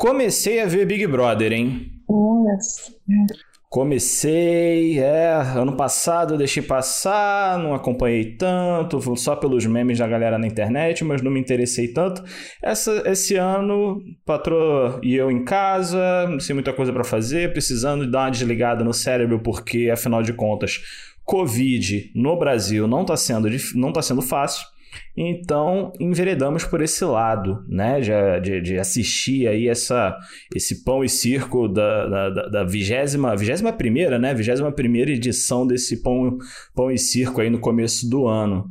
Comecei a ver Big Brother, hein? Nossa. Comecei, é, ano passado eu deixei passar, não acompanhei tanto, só pelos memes da galera na internet, mas não me interessei tanto. Essa, esse ano, patroa e eu em casa, sem muita coisa para fazer, precisando dar uma desligada no cérebro, porque afinal de contas, Covid no Brasil não está sendo, não tá sendo fácil. Então, enveredamos por esse lado, né? De, de, assistir aí essa, esse pão e circo da, da, da vigésima, vigésima primeira, né? Vigésima primeira edição desse pão, pão e circo aí no começo do ano.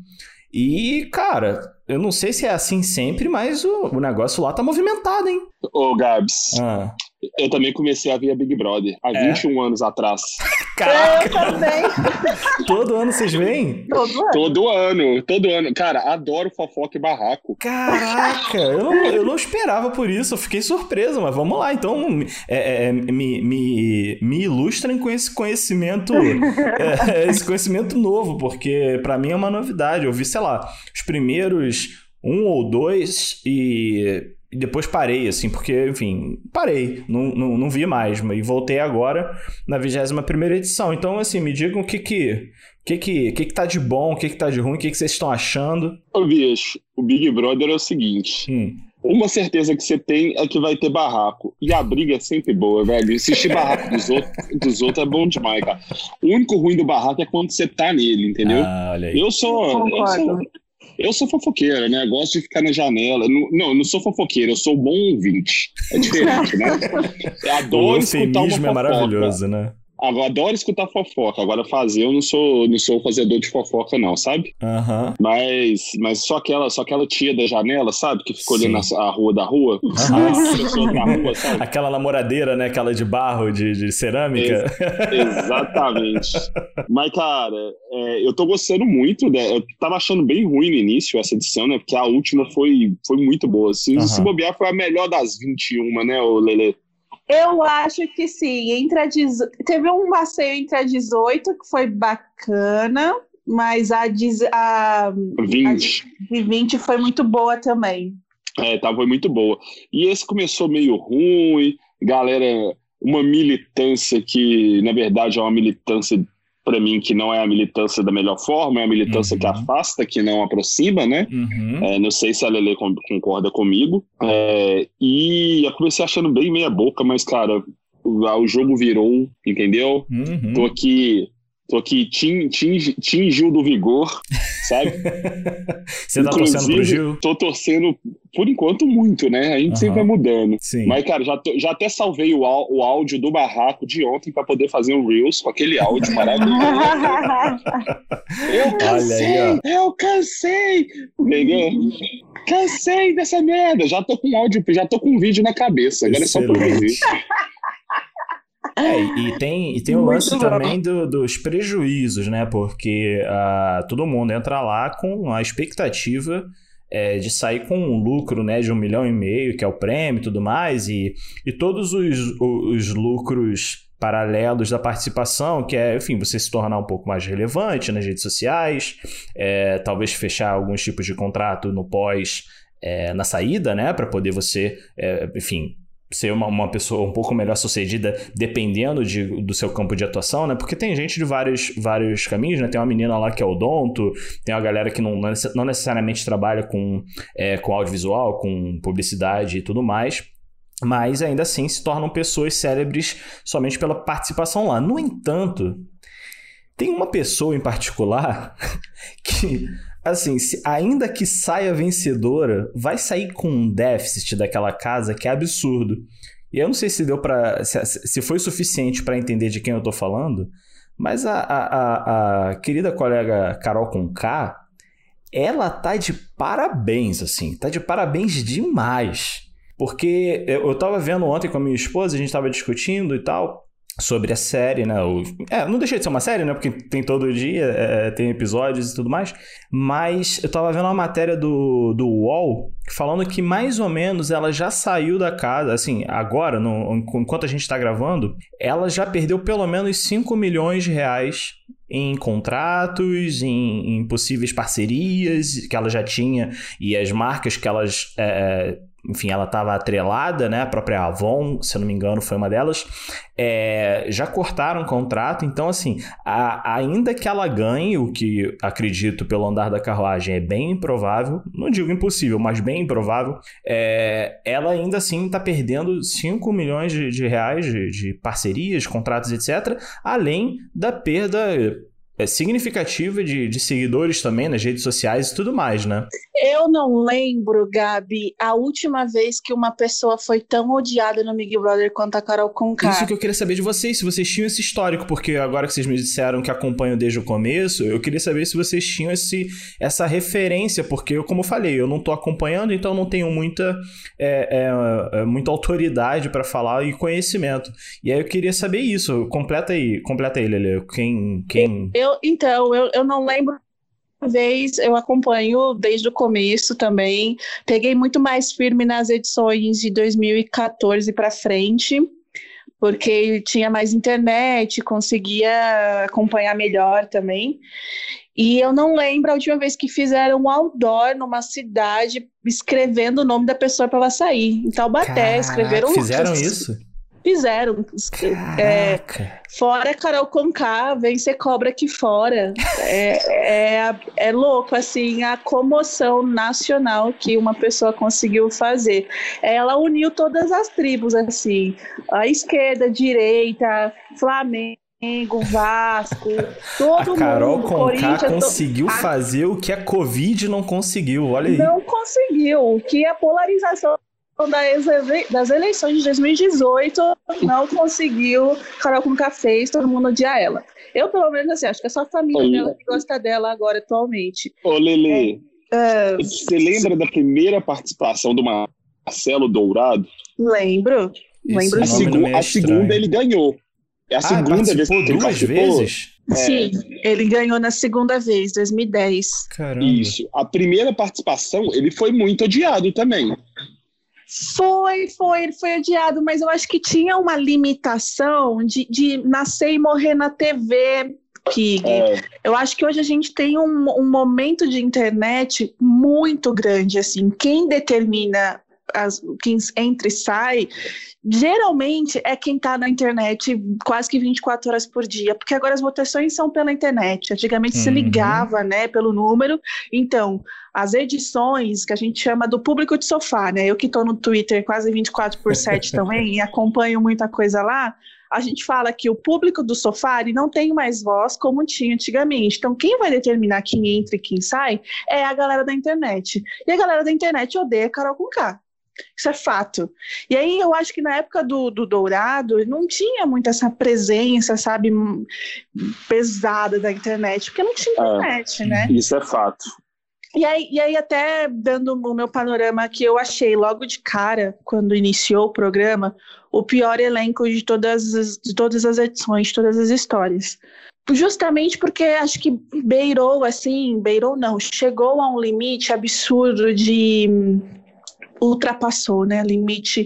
E, cara, eu não sei se é assim sempre, mas o, o negócio lá tá movimentado, hein? Ô, Gabs, ah. Eu também comecei a ver a Big Brother há é? 21 anos atrás. Caraca! Eu também. todo ano vocês vêm? Todo ano. Todo ano, todo ano. Cara, adoro fofoca e barraco. Caraca, eu não, eu não esperava por isso, eu fiquei surpreso, mas vamos lá, então é, é, me, me, me ilustrem com esse conhecimento, é, esse conhecimento novo, porque para mim é uma novidade. Eu vi, sei lá, os primeiros um ou dois e e depois parei, assim, porque, enfim, parei, não, não, não vi mais, e voltei agora na 21 primeira edição. Então, assim, me digam o que que, que, que, que, que tá de bom, o que que tá de ruim, o que que vocês estão achando. Ô, bicho, o Big Brother é o seguinte... Hum. Uma certeza que você tem é que vai ter barraco. E a briga é sempre boa, velho. Assistir barraco dos outros, dos outros é bom demais, cara. O único ruim do barraco é quando você tá nele, entendeu? Ah, olha aí. Eu sou, eu sou, eu sou fofoqueira, né? Gosto de ficar na janela. Não, não, não sou fofoqueira, eu sou bom ouvinte. É diferente, né? Eu adoro o escutar uma fofoca. é maravilhoso, né? Agora, adoro escutar fofoca. Agora, fazer, eu não sou, não sou fazedor de fofoca, não, sabe? Uhum. Mas, mas só, aquela, só aquela tia da janela, sabe? Que ficou Sim. olhando a, a, rua da rua. Uhum. na rua, sabe? Aquela namoradeira, né? Aquela de barro, de, de cerâmica. Ex exatamente. mas, cara, é, eu tô gostando muito. Né? Eu tava achando bem ruim no início essa edição, né? Porque a última foi, foi muito boa. Assim, uhum. Se bobear, foi a melhor das 21, né, o Lele? Eu acho que sim. Entre a Teve um passeio entre a 18 que foi bacana, mas a, a, 20. a 20 foi muito boa também. É, tá, foi muito boa. E esse começou meio ruim, galera, uma militância que, na verdade, é uma militância para mim, que não é a militância da melhor forma, é a militância uhum. que afasta, que não aproxima, né? Uhum. É, não sei se a Lele concorda comigo. É, e eu comecei achando bem meia boca, mas, cara, o, o jogo virou, entendeu? Uhum. Tô aqui Tô aqui, Tim, Tim, Tim Gil do Vigor, sabe? Você tá torcendo pro Gil? Tô torcendo, por enquanto, muito, né? A gente uhum. sempre vai mudando. Sim. Mas, cara, já, tô, já até salvei o, o áudio do barraco de ontem para poder fazer um Reels com aquele áudio maravilhoso. eu cansei! Aí, eu cansei! Entendeu? Cansei dessa merda. Já tô com áudio, já tô com um vídeo na cabeça. Agora Excelente. é só produzir. É, e tem, e tem o lance também do, dos prejuízos, né? Porque uh, todo mundo entra lá com a expectativa é, de sair com um lucro né, de um milhão e meio, que é o prêmio e tudo mais, e, e todos os, os lucros paralelos da participação, que é, enfim, você se tornar um pouco mais relevante nas redes sociais, é, talvez fechar alguns tipos de contrato no pós, é, na saída, né, para poder você, é, enfim, ser uma, uma pessoa um pouco melhor sucedida dependendo de, do seu campo de atuação, né? Porque tem gente de vários, vários caminhos, né? Tem uma menina lá que é odonto, tem uma galera que não, não necessariamente trabalha com, é, com audiovisual, com publicidade e tudo mais. Mas ainda assim se tornam pessoas célebres somente pela participação lá. No entanto, tem uma pessoa em particular que assim, se, ainda que saia vencedora, vai sair com um déficit daquela casa que é absurdo. E eu não sei se deu para se, se, foi suficiente para entender de quem eu tô falando, mas a, a, a, a querida colega Carol Conká, ela tá de parabéns, assim, tá de parabéns demais. Porque eu, eu tava vendo ontem com a minha esposa, a gente tava discutindo e tal, sobre a série, né? O, é, não deixei de ser uma série, né? Porque tem todo dia, é, tem episódios e tudo mais. Mas eu tava vendo uma matéria do, do UOL falando que mais ou menos ela já saiu da casa, assim, agora, no, enquanto a gente tá gravando, ela já perdeu pelo menos 5 milhões de reais em contratos, em, em, possíveis parcerias que ela já tinha e as marcas que elas é, enfim, ela estava atrelada, né? A própria Avon, se eu não me engano, foi uma delas. É, já cortaram o contrato, então, assim, a, ainda que ela ganhe, o que acredito pelo andar da carruagem é bem improvável, não digo impossível, mas bem improvável, é, ela ainda assim está perdendo 5 milhões de, de reais de, de parcerias, contratos, etc., além da perda significativa de, de seguidores também nas redes sociais e tudo mais, né? Eu não lembro, Gabi, a última vez que uma pessoa foi tão odiada no Big Brother quanto a Carol Conká. Isso que eu queria saber de vocês, se vocês tinham esse histórico, porque agora que vocês me disseram que acompanham desde o começo, eu queria saber se vocês tinham esse, essa referência, porque eu, como eu falei, eu não tô acompanhando, então não tenho muita, é, é, é muita autoridade para falar e conhecimento. E aí eu queria saber isso. Completa aí, completa aí, Lele. Quem. quem... Eu, então, eu, eu não lembro vez eu acompanho desde o começo também. Peguei muito mais firme nas edições de 2014 para frente, porque tinha mais internet, conseguia acompanhar melhor também. E eu não lembro a última vez que fizeram um outdoor numa cidade escrevendo o nome da pessoa para ela sair. Em Taubaté, Caraca, escreveram. Fizeram isso? Fizeram. É, fora Carol Conká, vem ser cobra aqui fora. É, é, é louco, assim, a comoção nacional que uma pessoa conseguiu fazer. Ela uniu todas as tribos, assim, a esquerda, a direita, Flamengo. Vasco, todo a Carol mundo, Conká conseguiu to... fazer o que a Covid não conseguiu, olha aí. Não conseguiu, que a polarização das eleições de 2018 não conseguiu Carol com café todo mundo odia ela. Eu, pelo menos, assim, acho que é só a família Ô, dela que gosta dela agora, atualmente. Ô, Lele, é, uh, você lembra da primeira participação do Marcelo Dourado? Lembro. Lembro a, segu a segunda ele ganhou. É a ah, segunda vez que duas vezes? É. Sim, ele ganhou na segunda vez, 2010. Caramba. Isso. A primeira participação, ele foi muito odiado também. Foi, foi, ele foi adiado, mas eu acho que tinha uma limitação de, de nascer e morrer na TV, Pig. É. Eu acho que hoje a gente tem um, um momento de internet muito grande, assim, quem determina as, quem entra e sai, geralmente é quem está na internet quase que 24 horas por dia, porque agora as votações são pela internet. Antigamente uhum. se ligava, né, pelo número. Então, as edições que a gente chama do público de sofá, né? Eu que estou no Twitter quase 24 por 7 também e acompanho muita coisa lá. A gente fala que o público do sofá não tem mais voz como tinha antigamente. Então, quem vai determinar quem entra e quem sai é a galera da internet. E a galera da internet odeia Carol com K. Isso é fato. E aí eu acho que na época do, do Dourado não tinha muito essa presença, sabe, pesada da internet, porque não tinha é, internet, é, né? Isso é fato. E aí, e aí, até dando o meu panorama que eu achei logo de cara, quando iniciou o programa, o pior elenco de todas as, de todas as edições, de todas as histórias. Justamente porque acho que beirou, assim, beirou não, chegou a um limite absurdo de ultrapassou, né, limite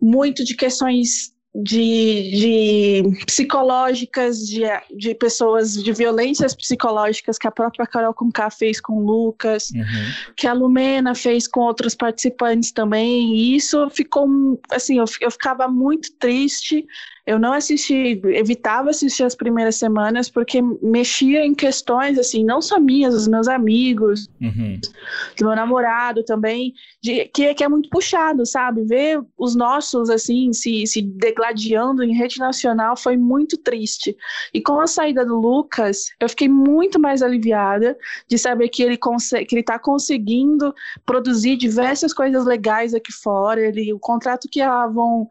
muito de questões de, de psicológicas, de, de pessoas, de violências psicológicas que a própria Carol Conká fez com o Lucas, uhum. que a Lumena fez com outros participantes também, e isso ficou, assim, eu, eu ficava muito triste, eu não assisti, evitava assistir as primeiras semanas porque mexia em questões assim, não só minhas, dos meus amigos, uhum. do meu namorado também, de, que, que é muito puxado, sabe? Ver os nossos assim se, se degladiando em rede nacional foi muito triste. E com a saída do Lucas, eu fiquei muito mais aliviada de saber que ele que ele está conseguindo produzir diversas coisas legais aqui fora. Ele, o contrato que a Avon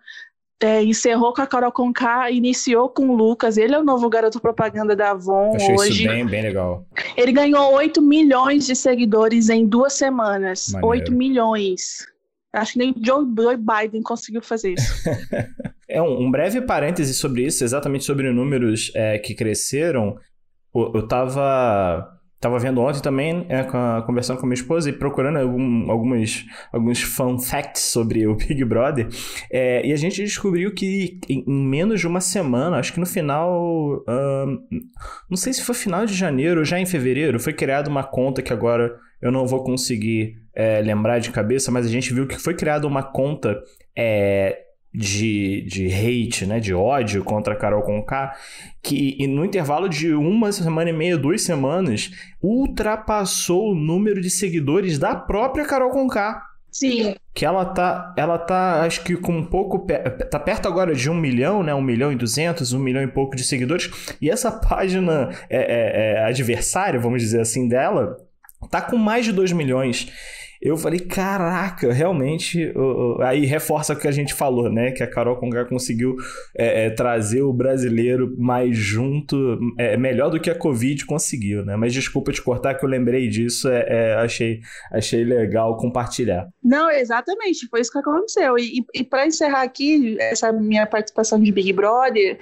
é, encerrou com a Carol Conká, iniciou com o Lucas. Ele é o novo garoto propaganda da Avon Achei hoje. Isso bem, bem legal. Ele ganhou 8 milhões de seguidores em duas semanas. Maneiro. 8 milhões. Acho que nem Joe Biden conseguiu fazer isso. é um, um, breve parêntese sobre isso, exatamente sobre números é, que cresceram. Eu, eu tava Tava vendo ontem também, é, conversando com minha esposa e procurando algum, algumas, alguns fun facts sobre o Big Brother. É, e a gente descobriu que em, menos de uma semana, acho que no final. não sei se foi final de janeiro ou já em fevereiro, foi criada uma conta que agora eu não vou conseguir é, lembrar de cabeça, mas a gente viu que foi criada uma conta é, de, de hate, né, de ódio contra a Carol Conká, que no intervalo de uma semana e meia, duas semanas, ultrapassou o número de seguidores da própria Carol Conká. Sim. Que ela tá, ela tá, acho que com um pouco, tá perto agora de um milhão, né? Um milhão e duzentos, um milhão e pouco de seguidores. E essa página é, é, é adversária, vamos dizer assim, dela, tá com mais de dois milhões. Eu falei, caraca, realmente. Aí reforça o que a gente falou, né? Que a Carol Conká conseguiu é, é, trazer o brasileiro mais junto, é, melhor do que a Covid conseguiu, né? Mas desculpa te cortar, que eu lembrei disso, é, é achei, achei legal compartilhar. Não, exatamente, foi isso que aconteceu. E, e para encerrar aqui essa minha participação de Big Brother,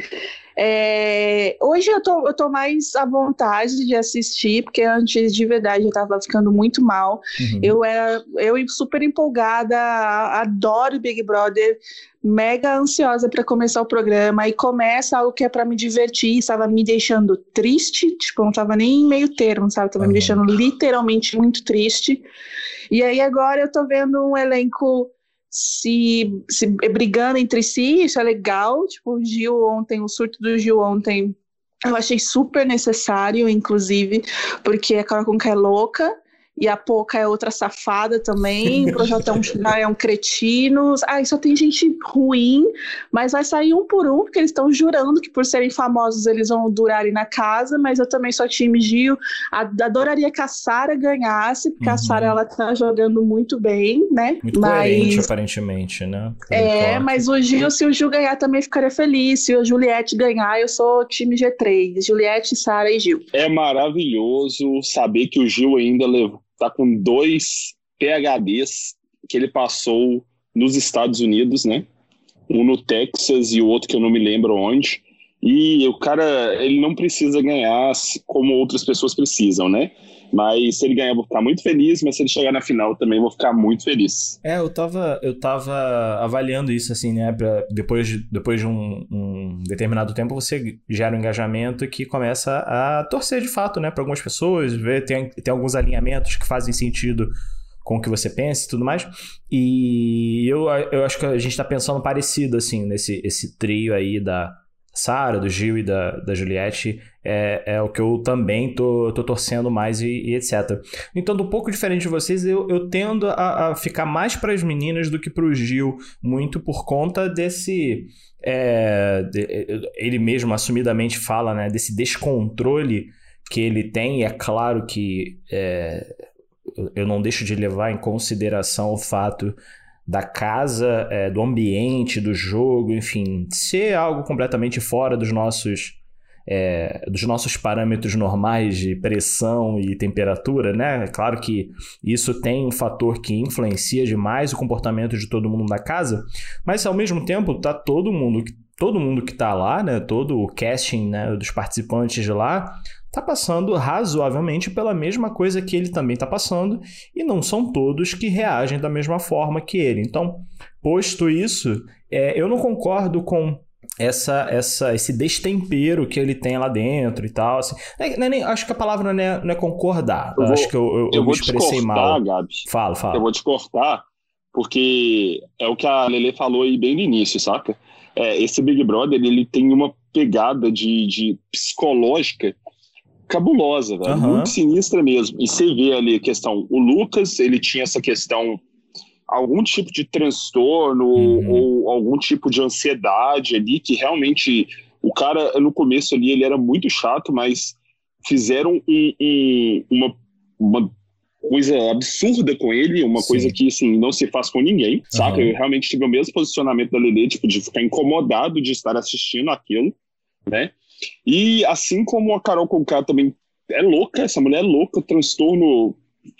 é, hoje eu tô, eu tô mais à vontade de assistir, porque antes de verdade eu tava ficando muito mal. Uhum. Eu era eu super empolgada, adoro Big Brother, mega ansiosa para começar o programa e começa algo que é para me divertir, estava me deixando triste, tipo, não tava nem em meio termo, sabe? Tava uhum. me deixando literalmente muito triste. E aí agora eu tô vendo um elenco se, se brigando entre si, isso é legal. Tipo, o Gil ontem, o surto do Gil ontem, eu achei super necessário, inclusive, porque a Carol Conká é louca e a Poca é outra safada também, o Projotão já é um cretino. Ai, só tem gente ruim, mas vai sair um por um, porque eles estão jurando que por serem famosos eles vão durarem na casa, mas eu também sou time Gil. Adoraria que a Sara ganhasse, porque uhum. a Sara ela tá jogando muito bem, né? Muito mas... coerente, aparentemente, né? Por é, mas o Gil, se o Gil ganhar, também ficaria feliz. Se o Juliette ganhar, eu sou time G3. Juliette, Sara e Gil. É maravilhoso saber que o Gil ainda levou tá com dois PHDs que ele passou nos Estados Unidos, né? Um no Texas e o outro que eu não me lembro onde. E o cara, ele não precisa ganhar como outras pessoas precisam, né? Mas se ele ganhar, eu vou ficar muito feliz, mas se ele chegar na final também, vou ficar muito feliz. É, eu tava, eu tava avaliando isso, assim, né? Pra depois de, depois de um, um determinado tempo, você gera um engajamento que começa a torcer de fato, né? Para algumas pessoas, ver, tem, tem alguns alinhamentos que fazem sentido com o que você pensa e tudo mais. E eu, eu acho que a gente está pensando parecido, assim, nesse esse trio aí da Sara, do Gil e da, da Juliette, é, é o que eu também tô, tô torcendo mais e, e etc. Então, um pouco diferente de vocês, eu, eu tendo a, a ficar mais para as meninas do que para o Gil, muito por conta desse. É, de, ele mesmo assumidamente fala, né, desse descontrole que ele tem, e é claro que é, eu não deixo de levar em consideração o fato da casa, é, do ambiente, do jogo, enfim, ser algo completamente fora dos nossos é, dos nossos parâmetros normais de pressão e temperatura, né? É claro que isso tem um fator que influencia demais o comportamento de todo mundo na casa, mas ao mesmo tempo tá todo mundo todo mundo que tá lá, né? Todo o casting né, dos participantes de lá está passando razoavelmente pela mesma coisa que ele também está passando, e não são todos que reagem da mesma forma que ele. Então, posto isso, é, eu não concordo com essa, essa, esse destempero que ele tem lá dentro e tal. Assim. É, é nem, acho que a palavra não é, não é concordar. Eu vou, acho que eu, eu, eu, eu me expressei mal. Gabi. Fala, fala. Eu vou te cortar, porque é o que a Lele falou aí bem no início, saca? É, esse Big Brother ele tem uma pegada de, de psicológica cabulosa, velho. Uhum. Muito sinistra mesmo. E você vê ali a questão. O Lucas, ele tinha essa questão, algum tipo de transtorno uhum. ou algum tipo de ansiedade ali, que realmente o cara, no começo ali, ele era muito chato, mas fizeram um, um, uma, uma coisa absurda com ele, uma Sim. coisa que, assim, não se faz com ninguém, uhum. saca? Eu realmente tive o mesmo posicionamento da Lele, tipo, de ficar incomodado de estar assistindo aquilo, né? E assim como a Carol Conká também é louca, essa mulher é louca, transtorno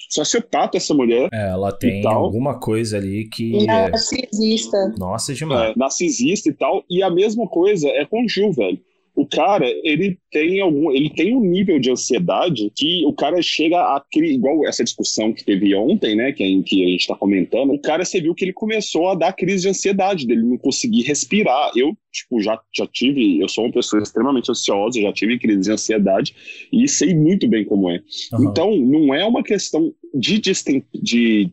sociopata essa mulher. É, ela tem alguma coisa ali que. Narcisista. É... Nossa, demais. É, narcisista e tal. E a mesma coisa é com o Gil, velho o cara, ele tem algum, ele tem um nível de ansiedade que o cara chega a igual essa discussão que teve ontem, né, que a, que a gente está comentando, o cara você viu que ele começou a dar crise de ansiedade, dele não conseguir respirar. Eu, tipo, já, já tive, eu sou uma pessoa extremamente ansiosa, já tive crise de ansiedade e sei muito bem como é. Uhum. Então, não é uma questão, de, de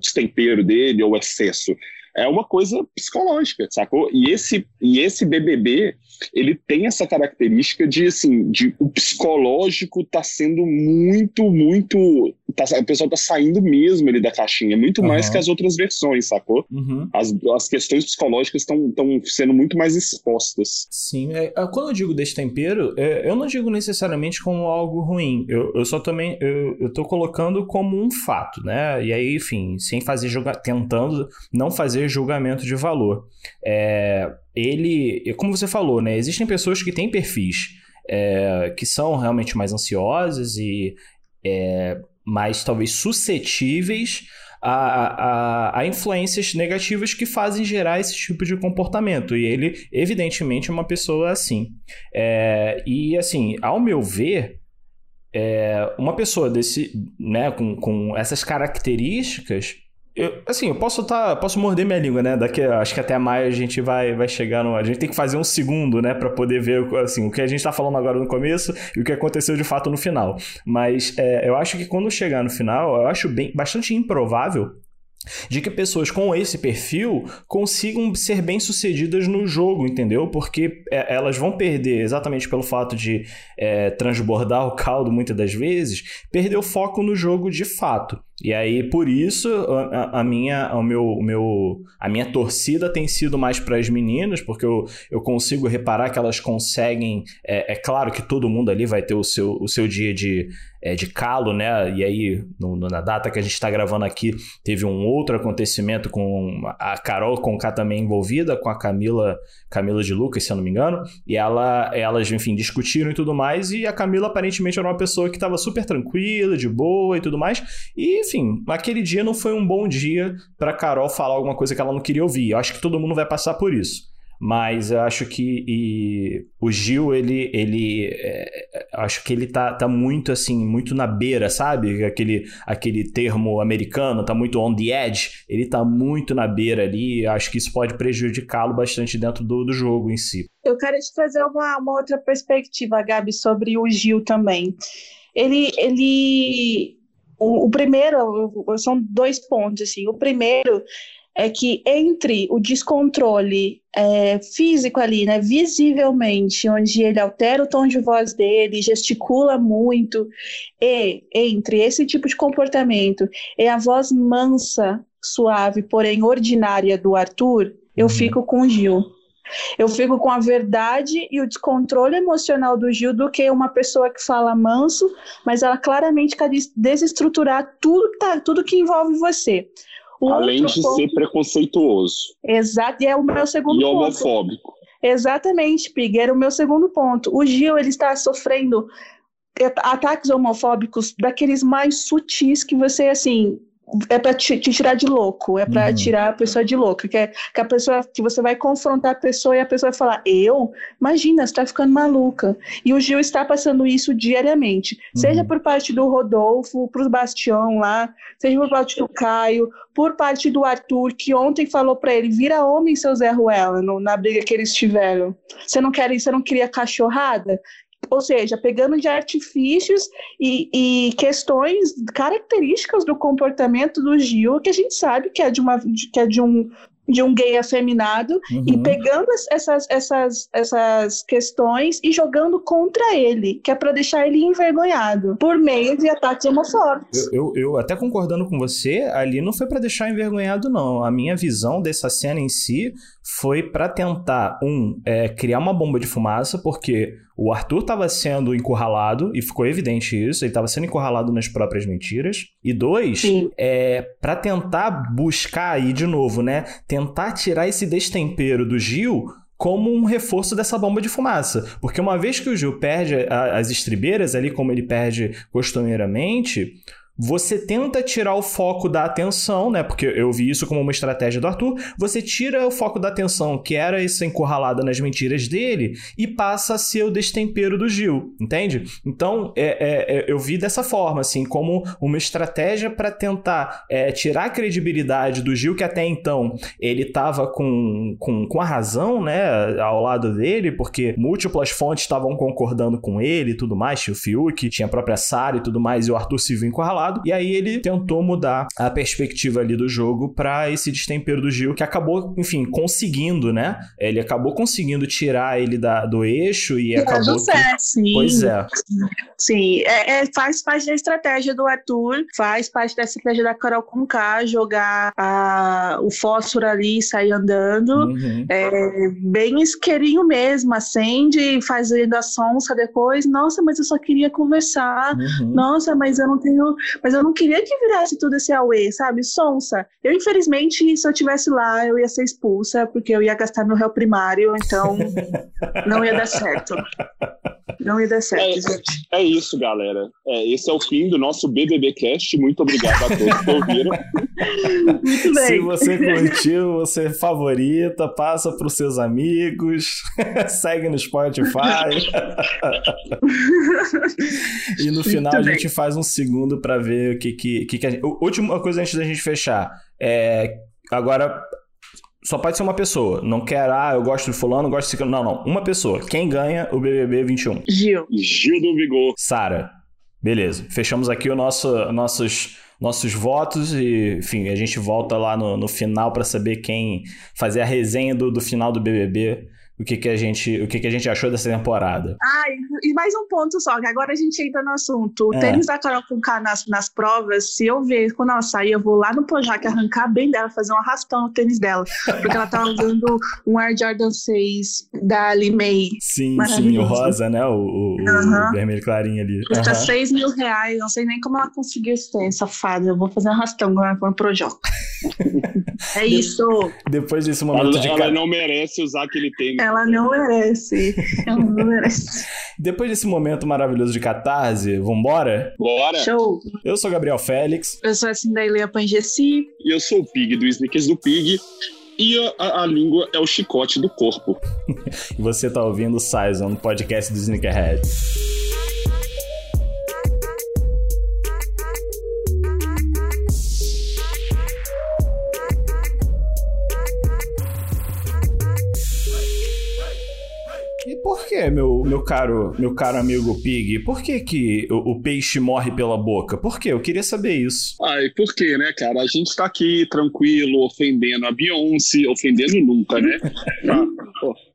destempero dele ou excesso. É uma coisa psicológica, sacou? E esse, e esse BBB, ele tem essa característica de, assim, de o psicológico tá sendo muito, muito tá, o pessoal tá saindo mesmo ali da caixinha, muito uhum. mais que as outras versões, sacou? Uhum. As, as questões psicológicas estão sendo muito mais expostas. Sim, é, é, quando eu digo destempero, é, eu não digo necessariamente como algo ruim, eu, eu só também, eu, eu tô colocando como um fato, né? E aí, enfim, sem fazer julga tentando não fazer julgamento de valor. É, ele, como você falou, né? Existem pessoas que têm perfis é, que são realmente mais ansiosas e é, mais talvez suscetíveis a, a, a, influências negativas que fazem gerar esse tipo de comportamento. E ele, evidentemente, é uma pessoa assim. É, e, assim, ao meu ver, é, uma pessoa desse, né, com, com essas características eu, assim, eu posso tá, posso morder minha língua, né? Daqui, acho que até maio a gente vai, vai chegar no. A gente tem que fazer um segundo, né? Para poder ver assim, o que a gente tá falando agora no começo e o que aconteceu de fato no final. Mas é, eu acho que quando chegar no final, eu acho bem, bastante improvável de que pessoas com esse perfil consigam ser bem-sucedidas no jogo, entendeu? Porque é, elas vão perder, exatamente pelo fato de é, transbordar o caldo muitas das vezes, perder o foco no jogo de fato. E aí, por isso, a, a, minha, o meu, o meu, a minha torcida tem sido mais para as meninas, porque eu, eu consigo reparar que elas conseguem. É, é, claro que todo mundo ali vai ter o seu, o seu dia de, é, de calo, né? E aí, no, na data que a gente está gravando aqui, teve um outro acontecimento com a Carol Conká também envolvida, com a Camila, Camila de Lucas, se eu não me engano. E ela, elas, enfim, discutiram e tudo mais. E a Camila aparentemente era uma pessoa que estava super tranquila, de boa e tudo mais. E enfim, aquele dia não foi um bom dia para Carol falar alguma coisa que ela não queria ouvir. Eu acho que todo mundo vai passar por isso. Mas eu acho que e, o Gil, ele, ele é, acho que ele tá, tá muito assim, muito na beira, sabe? Aquele, aquele termo americano, tá muito on the edge. Ele tá muito na beira ali. Acho que isso pode prejudicá-lo bastante dentro do, do jogo em si. Eu quero te trazer uma, uma outra perspectiva, Gabi, sobre o Gil também. Ele, ele o, o primeiro, são dois pontos, assim. O primeiro é que entre o descontrole é, físico ali, né, visivelmente, onde ele altera o tom de voz dele, gesticula muito, e entre esse tipo de comportamento e a voz mansa, suave, porém ordinária do Arthur, eu uhum. fico com o Gil. Eu fico com a verdade e o descontrole emocional do Gil do que uma pessoa que fala manso, mas ela claramente quer desestruturar tudo que, tá, tudo que envolve você. O Além de ponto... ser preconceituoso. Exato, e é o meu segundo e ponto. E homofóbico. Exatamente, Pig, era o meu segundo ponto. O Gil, ele está sofrendo ataques homofóbicos daqueles mais sutis que você, assim, é para te, te, tirar de louco, é para uhum. tirar a pessoa de louco, que é que a pessoa que você vai confrontar a pessoa e a pessoa vai falar: "Eu? Imagina, você tá ficando maluca". E o Gil está passando isso diariamente, uhum. seja por parte do Rodolfo, pro Bastião lá, seja por parte do Caio, por parte do Arthur, que ontem falou para ele: "Vira homem, seu Zé Ruela", no, na briga que eles tiveram. Você não quer, você não queria cachorrada? Ou seja, pegando de artifícios e, e, questões, características do comportamento do Gil, que a gente sabe que é de, uma, que é de um de um gay afeminado uhum. e pegando essas, essas, essas questões e jogando contra ele, que é para deixar ele envergonhado por meio de ataques homofóbicos. Eu, eu, eu até concordando com você, ali não foi para deixar envergonhado, não. A minha visão dessa cena em si foi para tentar, um, é, criar uma bomba de fumaça, porque o Arthur estava sendo encurralado, e ficou evidente isso, ele estava sendo encurralado nas próprias mentiras. E dois, é, para tentar buscar aí de novo, né? Tentar tirar esse destempero do Gil como um reforço dessa bomba de fumaça. Porque uma vez que o Gil perde as estribeiras ali, como ele perde costumeiramente, você tenta tirar o foco da atenção, né? Porque eu vi isso como uma estratégia do Arthur. Você tira o foco da atenção, que era essa encurralada nas mentiras dele, e passa a ser o destempero do Gil, entende? Então, é, é, é eu vi dessa forma, assim, como uma estratégia para tentar é, tirar a credibilidade do Gil, que até então ele estava com, com, com a razão, né? Ao lado dele, porque múltiplas fontes estavam concordando com ele e tudo mais. Tinha o Fiuk, tinha a própria Sara e tudo mais, e o Arthur se viu encurralado lado. E aí ele tentou mudar a perspectiva ali do jogo para esse destempero do Gil, que acabou, enfim, conseguindo, né? Ele acabou conseguindo tirar ele da, do eixo e acabou. Que... sim. Pois é. Sim, é, é, faz parte da estratégia do Arthur, faz parte da estratégia da Carol Conká, jogar a, o fósforo ali e sair andando. Uhum. É, bem isqueirinho mesmo, acende, fazendo a sonsa depois. Nossa, mas eu só queria conversar. Uhum. Nossa, mas eu não tenho. Mas eu não queria que virasse tudo esse Aue, sabe? Sonsa. Eu, infelizmente, se eu tivesse lá, eu ia ser expulsa, porque eu ia gastar meu réu primário, então não ia dar certo. Não ia dar certo, é, gente. É isso, galera. É, esse é o fim do nosso BBB Cast. Muito obrigado a todos que ouviram. Muito bem. Se você curtiu, você favorita, passa para os seus amigos, segue no Spotify. e no final Muito a gente bem. faz um segundo para ver o que que, que, que a gente... Última coisa antes da gente fechar. É, agora só pode ser uma pessoa. Não quer, ah, eu gosto de fulano, gosto de Não, não. Uma pessoa. Quem ganha o BBB 21? Gil. Gil do Vigor. Sara. Beleza. Fechamos aqui o nosso, nossos, nossos votos e, enfim, a gente volta lá no, no final para saber quem fazer a resenha do, do final do BBB o que, que a gente o que, que a gente achou dessa temporada. Ah, e mais um ponto só, que agora a gente entra no assunto. O é. tênis da Carol com nas, nas provas, se eu ver quando ela sair, eu vou lá no Projac arrancar bem dela, fazer um arrastão no tênis dela. Porque ela tá usando um Air Jordan 6 da Limei. Sim, sim, o rosa, né? O, o, uhum. o vermelho clarinho ali. Custa uhum. 6 mil reais, não sei nem como ela conseguiu esse tênis, safada. Eu vou fazer um arrastão agora no Projac. é isso. Depois desse momento ela, de... Ela não merece usar aquele tênis. Ela não merece. Ela não merece. Depois desse momento maravilhoso de catarse, vambora? Bora! Show! Eu sou Gabriel Félix. Eu sou a Cindaileia Pangessi. E eu sou o Pig do Sneakers do Pig. E a, a, língua é o chicote do corpo. e você tá ouvindo o Saison, podcast do Sneakerhead. Meu, meu, caro, meu caro amigo Pig? Por que, que o, o, peixe morre pela boca? Por quê? Eu queria saber isso. Ai, por quê, né, cara? A gente tá aqui tranquilo, ofendendo a Beyoncé, ofendendo nunca, né? Tá,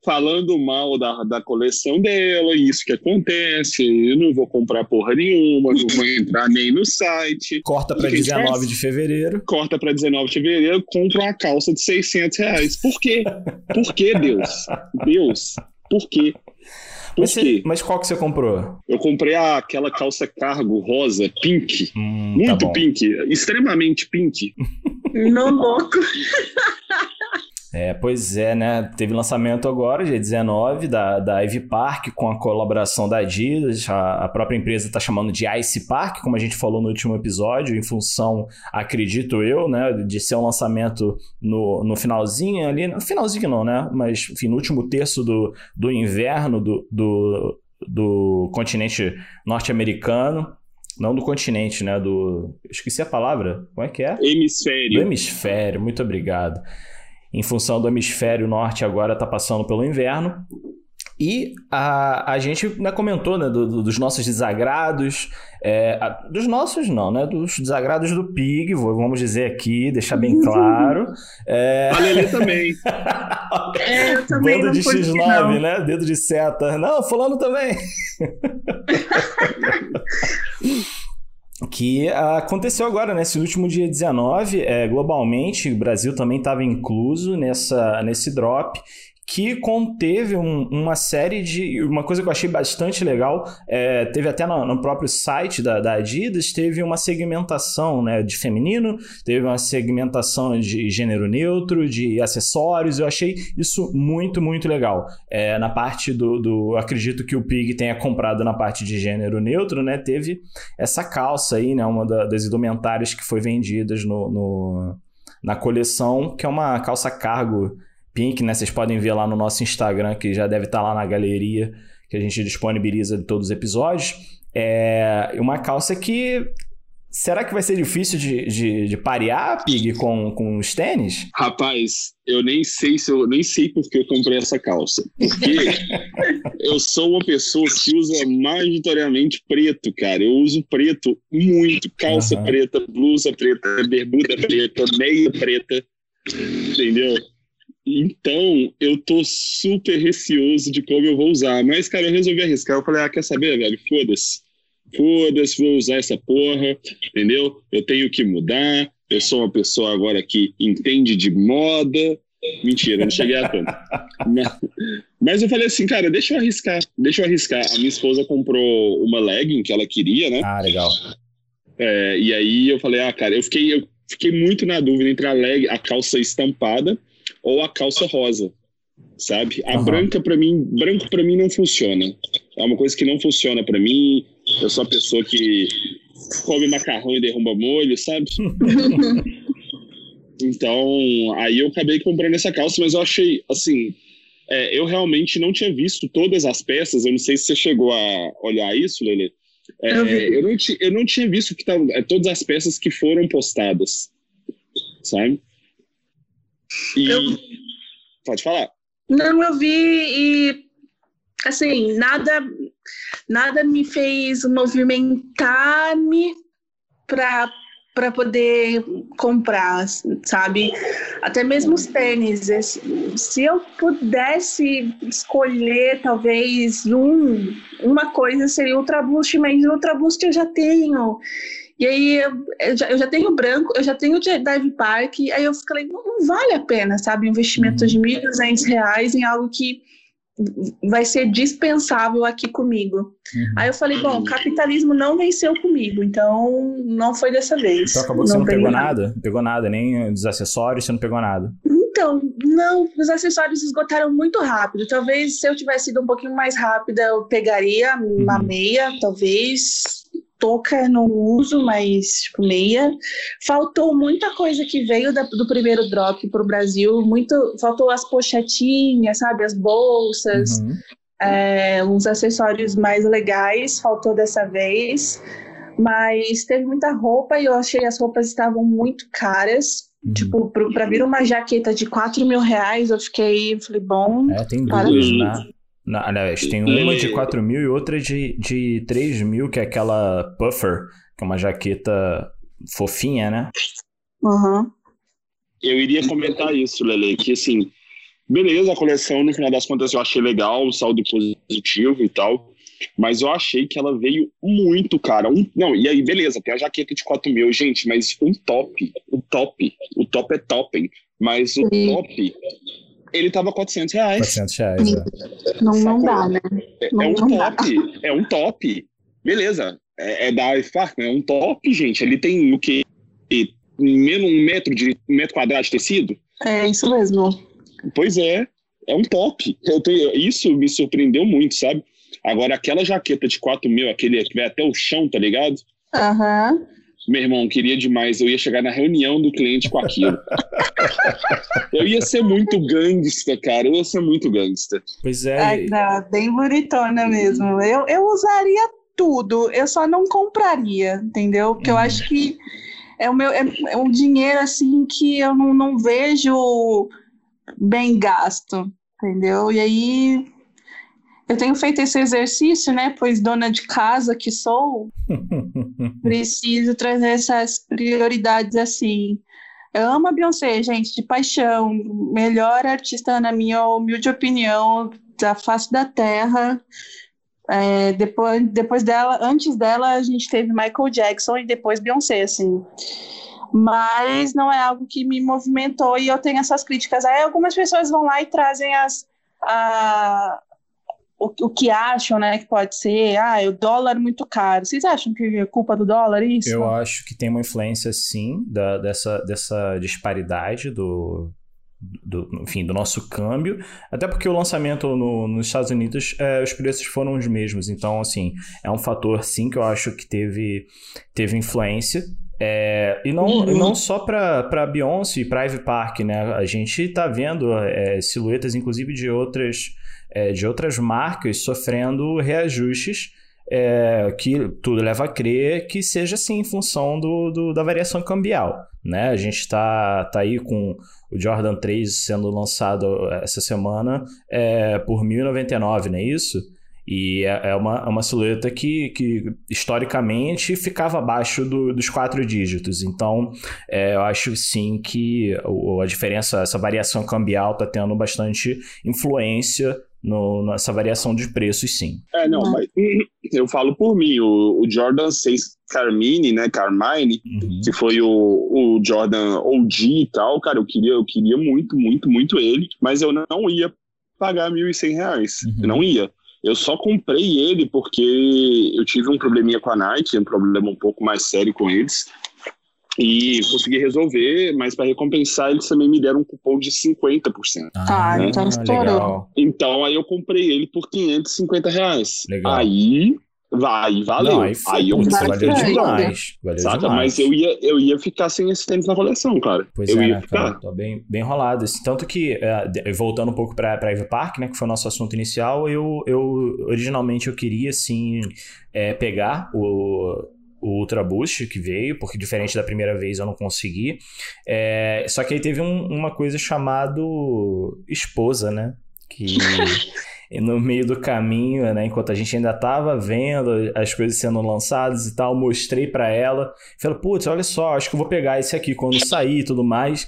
falando mal da, da coleção dela, isso que acontece, eu não vou comprar porra nenhuma, não vou entrar nem no site. Corta pra 19 de fevereiro. Corta pra 19 de fevereiro, compra uma calça de 600 reais. Por quê? Por que, Deus? Deus, por quê? Por mas, quê? Você, mas qual que você comprou? Eu comprei aquela calça cargo rosa, pink. Hum, tá muito tá pink, extremamente pink. Não louco. É, pois é, né? Teve lançamento agora, dia 19, da, da Ivy Park, com a colaboração da Adidas. A, a própria empresa está chamando de Ice Park, como a gente falou no último episódio, em função, acredito eu, né, de ser um lançamento no, no finalzinho ali. No finalzinho não, né? Mas, enfim, no último terço do, do inverno do, do, do continente norte-americano. Não do continente, né? Do. Esqueci a palavra. Como é que é? Hemisfério. Do hemisfério, muito obrigado em função do hemisfério norte agora está passando pelo inverno. E a, a gente né, comentou né, do, do, dos nossos desagrados, é, a, dos nossos não, né? Dos desagrados do Pig, vamos dizer aqui, deixar bem claro. É... A Lelê também. é, eu também Bando de X9, não. né? Dedo de seta. Não, fulano também. que aconteceu agora, nesse último dia 19, é, globalmente, o Brasil também estava incluso nessa, nesse drop, que conteve um, uma série de. Uma coisa que eu achei bastante legal, é, teve até no, no, próprio site da, da, Adidas, teve uma segmentação né, de feminino, teve uma segmentação de gênero neutro, de acessórios. Eu achei isso muito, muito legal. É, na parte do, do. Acredito que o Pig tenha comprado na parte de gênero neutro, né? Teve essa calça aí, né? Uma da, das indumentárias que foi vendidas no, no na coleção, que é uma calça cargo Pink, né? Vocês podem ver lá no nosso Instagram, que já deve estar tá lá na galeria, que a gente disponibiliza de todos os episódios. É uma calça que Será que vai ser difícil de, de, de parear, Pig, com, com os tênis? Rapaz, eu nem sei se eu nem sei porque eu comprei essa calça. Porque eu sou uma pessoa que usa majoritariamente preto, cara. Eu uso preto muito. Calça uhum. preta, blusa preta, bermuda preta, meia preta. Entendeu? Então, eu tô super receoso de como eu vou usar. Mas, cara, eu resolvi arriscar. Eu falei, ah, quer saber, velho? Foda-se foda-se, vou usar essa porra, entendeu? Eu tenho que mudar, eu sou uma pessoa agora que entende de moda. Mentira, não cheguei a tanto. mas, eu falei assim, cara, deixa eu arriscar, deixa eu arriscar. A minha esposa comprou uma legging que ela queria, né? Ah, legal. É, e aí eu falei, ah, cara, eu fiquei, eu fiquei muito na dúvida entre a leg, a calça estampada ou a calça rosa, sabe? A uhum. branca para mim, branco para mim não funciona. É uma coisa que não funciona para mim. Eu sou a pessoa que come macarrão e derruba molho, sabe? então, aí eu acabei comprando essa calça, mas eu achei, assim, é, eu realmente não tinha visto todas as peças. Eu não sei se você chegou a olhar isso, Lele. É, eu, eu, não eu não tinha visto que tava, é, todas as peças que foram postadas, sabe? E eu... pode falar. Não, eu vi e assim nada nada me fez movimentar-me para para poder comprar, sabe? Até mesmo os tênis. Se eu pudesse escolher, talvez, um, uma coisa seria Ultra Boost, mas Ultra Boost eu já tenho. E aí eu já, eu já tenho branco, eu já tenho de Dive Park, aí eu falei, não, não vale a pena, sabe? Investimento uhum. de R$ 1.200 em algo que vai ser dispensável aqui comigo. Uhum. Aí eu falei, bom, capitalismo não venceu comigo, então não foi dessa vez. Então acabou que você não pegou nada? Não pegou nada, nem dos acessórios, você não pegou nada. Então, não, os acessórios esgotaram muito rápido. Talvez se eu tivesse ido um pouquinho mais rápida, eu pegaria uma uhum. meia, talvez touca não uso, mas tipo, meia. Faltou muita coisa que veio da, do primeiro drop para o Brasil, muito, faltou as pochetinhas, sabe, as bolsas, uhum. é, uns acessórios mais legais, faltou dessa vez. Mas teve muita roupa e eu achei as roupas estavam muito caras. Uhum. Tipo, para vir uma jaqueta de 4 mil reais, eu fiquei, falei, bom. É, tem duas, né? Na, aliás, tem uma de 4 mil e outra de, de 3 mil, que é aquela puffer, que é uma jaqueta fofinha, né? Uhum. Eu iria comentar isso, Lele, que assim, beleza, a coleção, no final das contas, eu achei legal, o saldo positivo e tal, mas eu achei que ela veio muito cara. Um, não, e aí, beleza, tem a jaqueta de 4 mil, gente, mas um top, o top, o top é top, hein? Mas o Sim. top ele tava 400 reais. 400 reais, é. Não, não dá, né? É, não, é um top, dá. é um top. Beleza, é, é da IFARC, né? É um top, gente. Ele tem o quê? Menos um metro de um metro quadrado de tecido? É, isso mesmo. Pois é, é um top. Eu tenho, isso me surpreendeu muito, sabe? Agora, aquela jaqueta de 4 mil, aquele que vai até o chão, tá ligado? Aham. Uhum. Meu irmão, queria demais. Eu ia chegar na reunião do cliente com aquilo. eu ia ser muito gangsta, cara. Eu ia ser muito gangsta. Pois é. é bem bonitona mesmo. Eu, eu usaria tudo. Eu só não compraria, entendeu? Porque eu uhum. acho que é o meu é, é um dinheiro assim que eu não, não vejo bem gasto, entendeu? E aí eu tenho feito esse exercício, né? Pois dona de casa que sou, preciso trazer essas prioridades assim. Eu amo a Beyoncé, gente, de paixão. Melhor artista, na minha humilde opinião, da face da terra. É, depois, depois dela, antes dela, a gente teve Michael Jackson e depois Beyoncé, assim. Mas não é algo que me movimentou e eu tenho essas críticas. Aí algumas pessoas vão lá e trazem as, a, o, o que acham, né, que pode ser, ah, o dólar é muito caro. Vocês acham que é culpa do dólar isso? Eu acho que tem uma influência, sim, da, dessa, dessa disparidade do, do, enfim, do nosso câmbio, até porque o lançamento no, nos Estados Unidos, é, os preços foram os mesmos, então, assim, é um fator, sim, que eu acho que teve, teve influência, é, e não, uhum. não só para Beyoncé e Ivy Park, né, a gente está vendo é, silhuetas, inclusive, de outras é, de outras marcas sofrendo reajustes é, que tudo leva a crer que seja assim em função do, do da variação cambial. Né? A gente está tá aí com o Jordan 3 sendo lançado essa semana é, por 1.099, não é isso? E é, é uma, é uma silhueta que, que historicamente ficava abaixo do, dos quatro dígitos. Então, é, eu acho sim que a diferença, essa variação cambial está tendo bastante influência no, nessa variação de preços, sim. É, não, mas eu falo por mim, o, o Jordan 6 Carmine, né, Carmine, uhum. que foi o, o Jordan OG e tal, cara, eu queria, eu queria muito, muito, muito ele, mas eu não ia pagar R$ 1.100, uhum. eu não ia. Eu só comprei ele porque eu tive um probleminha com a Nike, um problema um pouco mais sério com eles. E consegui resolver, mas para recompensar, eles também me deram um cupom de 50%. Ah, né? então estourou. Então aí eu comprei ele por 550 reais. Legal. Aí Vai, valeu. Não, aí, aí eu putz, valeu demais. Valeu Saca? Demais. Mas eu ia, eu ia ficar sem esse tênis na coleção, cara. Pois eu é, ia né, ficar. Cara, tô bem, bem enrolado. Tanto que, é, voltando um pouco pra, pra Ivy Park, né, que foi o nosso assunto inicial, eu, eu originalmente eu queria, assim, é, pegar o, o Ultra Boost que veio, porque diferente da primeira vez eu não consegui. É, só que aí teve um, uma coisa chamado esposa, né? Que E no meio do caminho, né, enquanto a gente ainda estava vendo as coisas sendo lançadas e tal, mostrei para ela. Falei, putz, olha só, acho que eu vou pegar esse aqui quando sair e tudo mais.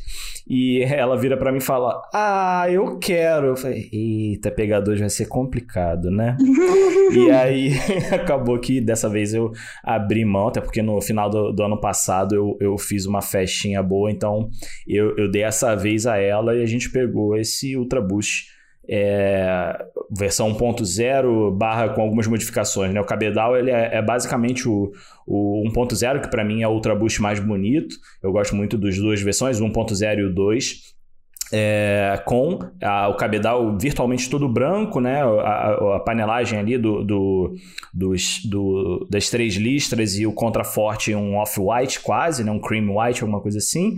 E ela vira para mim e fala, ah, eu quero. Eu falei, eita, pegador vai ser complicado, né? e aí acabou que dessa vez eu abri mão, até porque no final do, do ano passado eu, eu fiz uma festinha boa, então eu, eu dei essa vez a ela e a gente pegou esse Ultra Boost é, versão 1.0 barra com algumas modificações. Né? O cabedal ele é, é basicamente o, o 1.0, que para mim é o Ultra Boost mais bonito. Eu gosto muito das duas versões, o 1.0 e o 2 é, com a, o cabedal virtualmente todo branco, né? A, a panelagem ali do, do, dos, do, das três listras e o contraforte um off-white quase, né? um cream white, alguma coisa assim.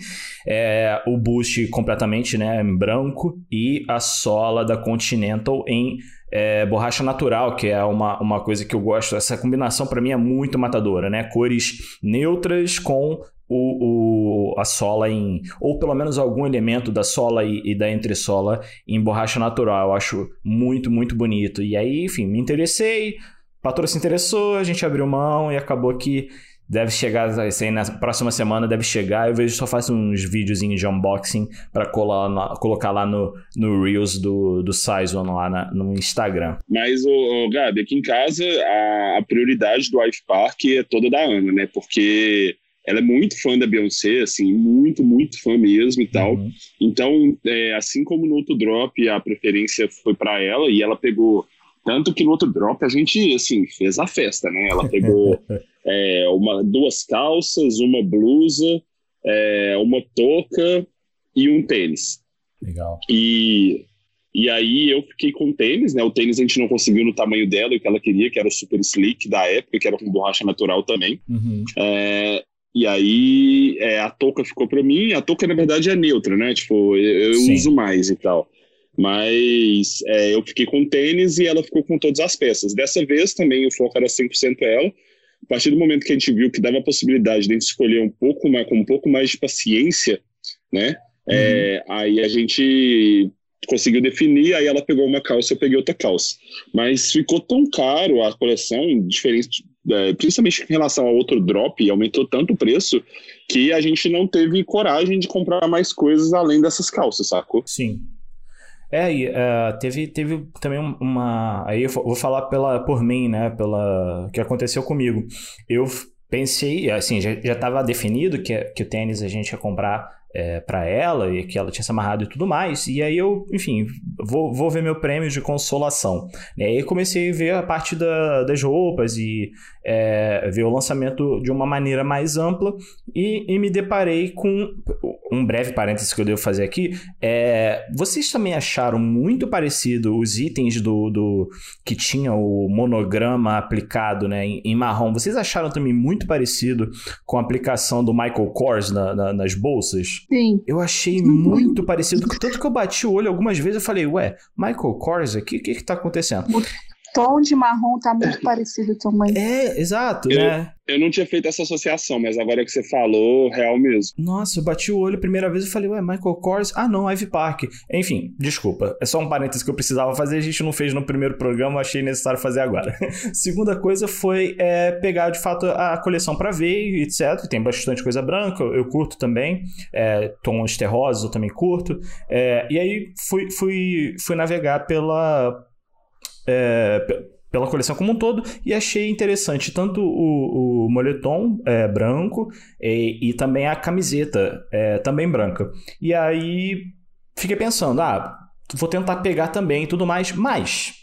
É, o boost completamente né? em branco e a sola da Continental em é, borracha natural, que é uma, uma coisa que eu gosto. Essa combinação para mim é muito matadora, né? Cores neutras com o, o, a sola em. ou pelo menos algum elemento da sola e, e, da entressola em borracha natural. Eu acho muito, muito bonito. E aí, enfim, me interessei, patroa se interessou, a gente abriu mão e acabou que deve chegar, assim, na próxima semana deve chegar. Eu vejo só faço uns videozinhos de unboxing para colocar lá no, no Reels do, do Saison lá na, no Instagram. Mas, o Gabi, aqui em casa a, a prioridade do Ice Park é toda da Ana, né? Porque ela é muito fã da Beyoncé, assim, muito, muito fã mesmo e tal. Uhum. Então, é, assim como no outro drop, a preferência foi para ela e ela pegou. Tanto que no outro drop a gente, assim, fez a festa, né? Ela pegou é, uma, duas calças, uma blusa, é, uma touca e um tênis. Legal. E, e aí eu fiquei com o tênis, né? O tênis a gente não conseguiu no tamanho dela, o que ela queria, que era o super slick da época, que era com borracha natural também. Uhum. É, e aí é, a touca ficou para mim. A touca, na verdade, é neutra, né? Tipo, eu, eu uso mais e tal. Mas é, eu fiquei com tênis e ela ficou com todas as peças. Dessa vez também o foco era 100% ela. A partir do momento que a gente viu que dava a possibilidade de a gente escolher um pouco mais, com um pouco mais de paciência, né? É, uhum. É, aí a gente conseguiu definir, aí ela pegou uma calça, eu peguei outra calça. Mas ficou tão caro a coleção, diferente, é, principalmente em relação ao outro drop, aumentou tanto o preço que a gente não teve coragem de comprar mais coisas além dessas calças, sacou? Sim. É, e, uh, teve, teve também uma. Aí eu vou falar pela, por mim, né? Pela que aconteceu comigo. Eu pensei, assim, já estava definido que, que o tênis a gente ia comprar é, para ela e que ela tinha se amarrado e tudo mais. E aí eu, enfim, vou, vou ver meu prêmio de consolação. E aí comecei a ver a parte da, das roupas e é, ver o lançamento de uma maneira mais ampla e, e, me deparei com um breve parênteses que eu devo fazer aqui. É, vocês também acharam muito parecido os itens do, do que tinha o monograma aplicado né, em, em marrom? Vocês acharam também muito parecido com a aplicação do Michael Kors na, na, nas bolsas? Sim. Eu achei muito parecido. Tanto que eu bati o olho algumas vezes e falei, ué, Michael Kors aqui, o que que tá acontecendo? Tom de marrom tá muito parecido também. É, exato, eu, né? Eu não tinha feito essa associação, mas agora que você falou, real mesmo. Nossa, eu bati o olho a primeira vez e falei, ué, Michael Kors? Ah, não, Ivy Park. Enfim, desculpa. É só um parênteses que eu precisava fazer, a gente não fez no primeiro programa, achei necessário fazer agora. Segunda coisa foi é, pegar, de fato, a coleção para ver, etc. Tem bastante coisa branca, eu curto também. É, tons terrosos eu também curto. É, e aí fui, fui, fui navegar pela é, pela coleção como um todo e achei interessante tanto o, o moletom é, branco e, e, também a camiseta é, também branca. E aí fiquei pensando, ah, vou tentar pegar também e tudo mais, mas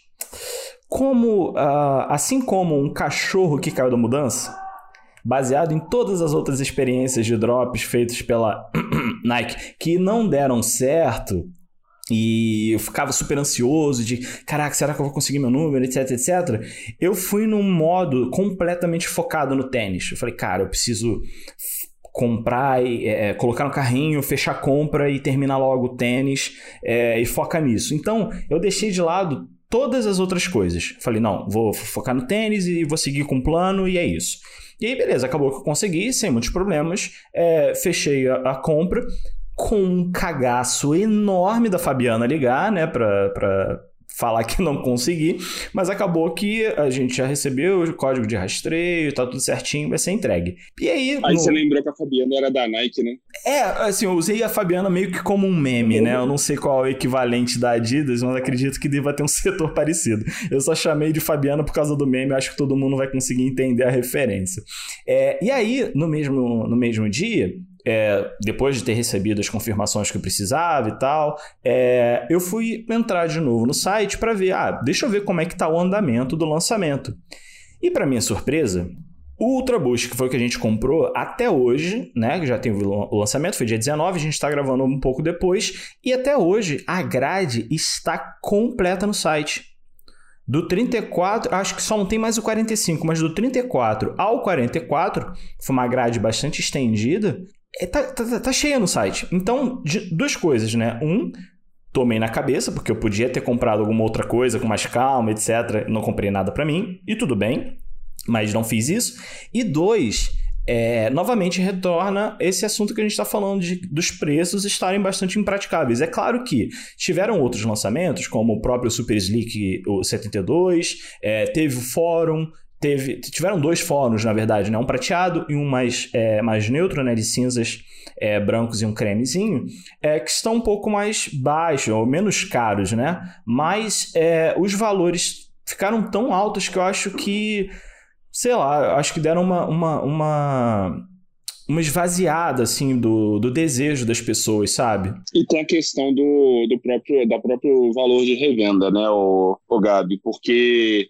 como uh, assim como um cachorro que caiu da mudança, baseado em todas as outras experiências de drops feitos pela Nike que não deram certo, e eu ficava super ansioso de, caraca, será que eu vou conseguir meu número, etc, etc. Eu fui num modo completamente focado no tênis. Eu falei, cara, eu preciso comprar, e, é, colocar no carrinho, fechar a compra e terminar logo o tênis é, e foca nisso. Então, eu deixei de lado todas as outras coisas. Falei, não, vou focar no tênis e vou seguir com o plano e é isso. E aí, beleza, acabou que eu consegui, sem muitos problemas. É, fechei a, a, compra com um cagaço enorme da Fabiana ligar, né, pra, pra falar que não consegui, mas acabou que a gente já recebeu o código de rastreio, tá tudo certinho, vai ser entregue. E aí. Aí no... você lembrou que a Fabiana era da Nike, né? É, assim, eu usei a Fabiana meio que como um meme, né? Eu não sei qual é o equivalente da Adidas, mas acredito que deva ter um setor parecido. Eu só chamei de Fabiana por causa do meme, acho que todo mundo vai conseguir entender a referência. É, e aí, no mesmo, no mesmo dia, é, depois de ter recebido as confirmações que eu precisava e tal, é, eu fui entrar de novo no site para ver, ah, deixa eu ver como é que está o andamento do lançamento. E para minha surpresa, o Ultraboost, que foi o que a gente comprou até hoje, né? Já tem o lançamento, foi dia 19, a gente está gravando um pouco depois. E até hoje a grade está completa no site. Do 34, acho que só não tem mais o 45, mas do 34 ao 44, foi uma grade bastante estendida, é, tá, tá, tá cheia no site. Então, de, duas coisas, né? Um, tomei na cabeça, porque eu podia ter comprado alguma outra coisa com mais calma, etc. Não comprei nada para mim, e tudo bem, mas não fiz isso. E dois, é, novamente retorna esse assunto que a gente está falando de, dos preços estarem bastante impraticáveis. É claro que tiveram outros lançamentos, como o próprio Super Slick o 72, é, teve o Fórum, teve, tiveram dois fóruns, na verdade, né? um prateado e um mais, é, mais neutro, né? de cinzas é, brancos e um cremezinho, é, que estão um pouco mais baixos ou menos caros, né? Mas é, os valores ficaram tão altos que eu acho que, sei lá, acho que deram uma, uma, uma uma esvaziada assim do, do desejo das pessoas, sabe? E tem a questão do, do próprio da próprio valor de revenda, né, o, o Gabi, porque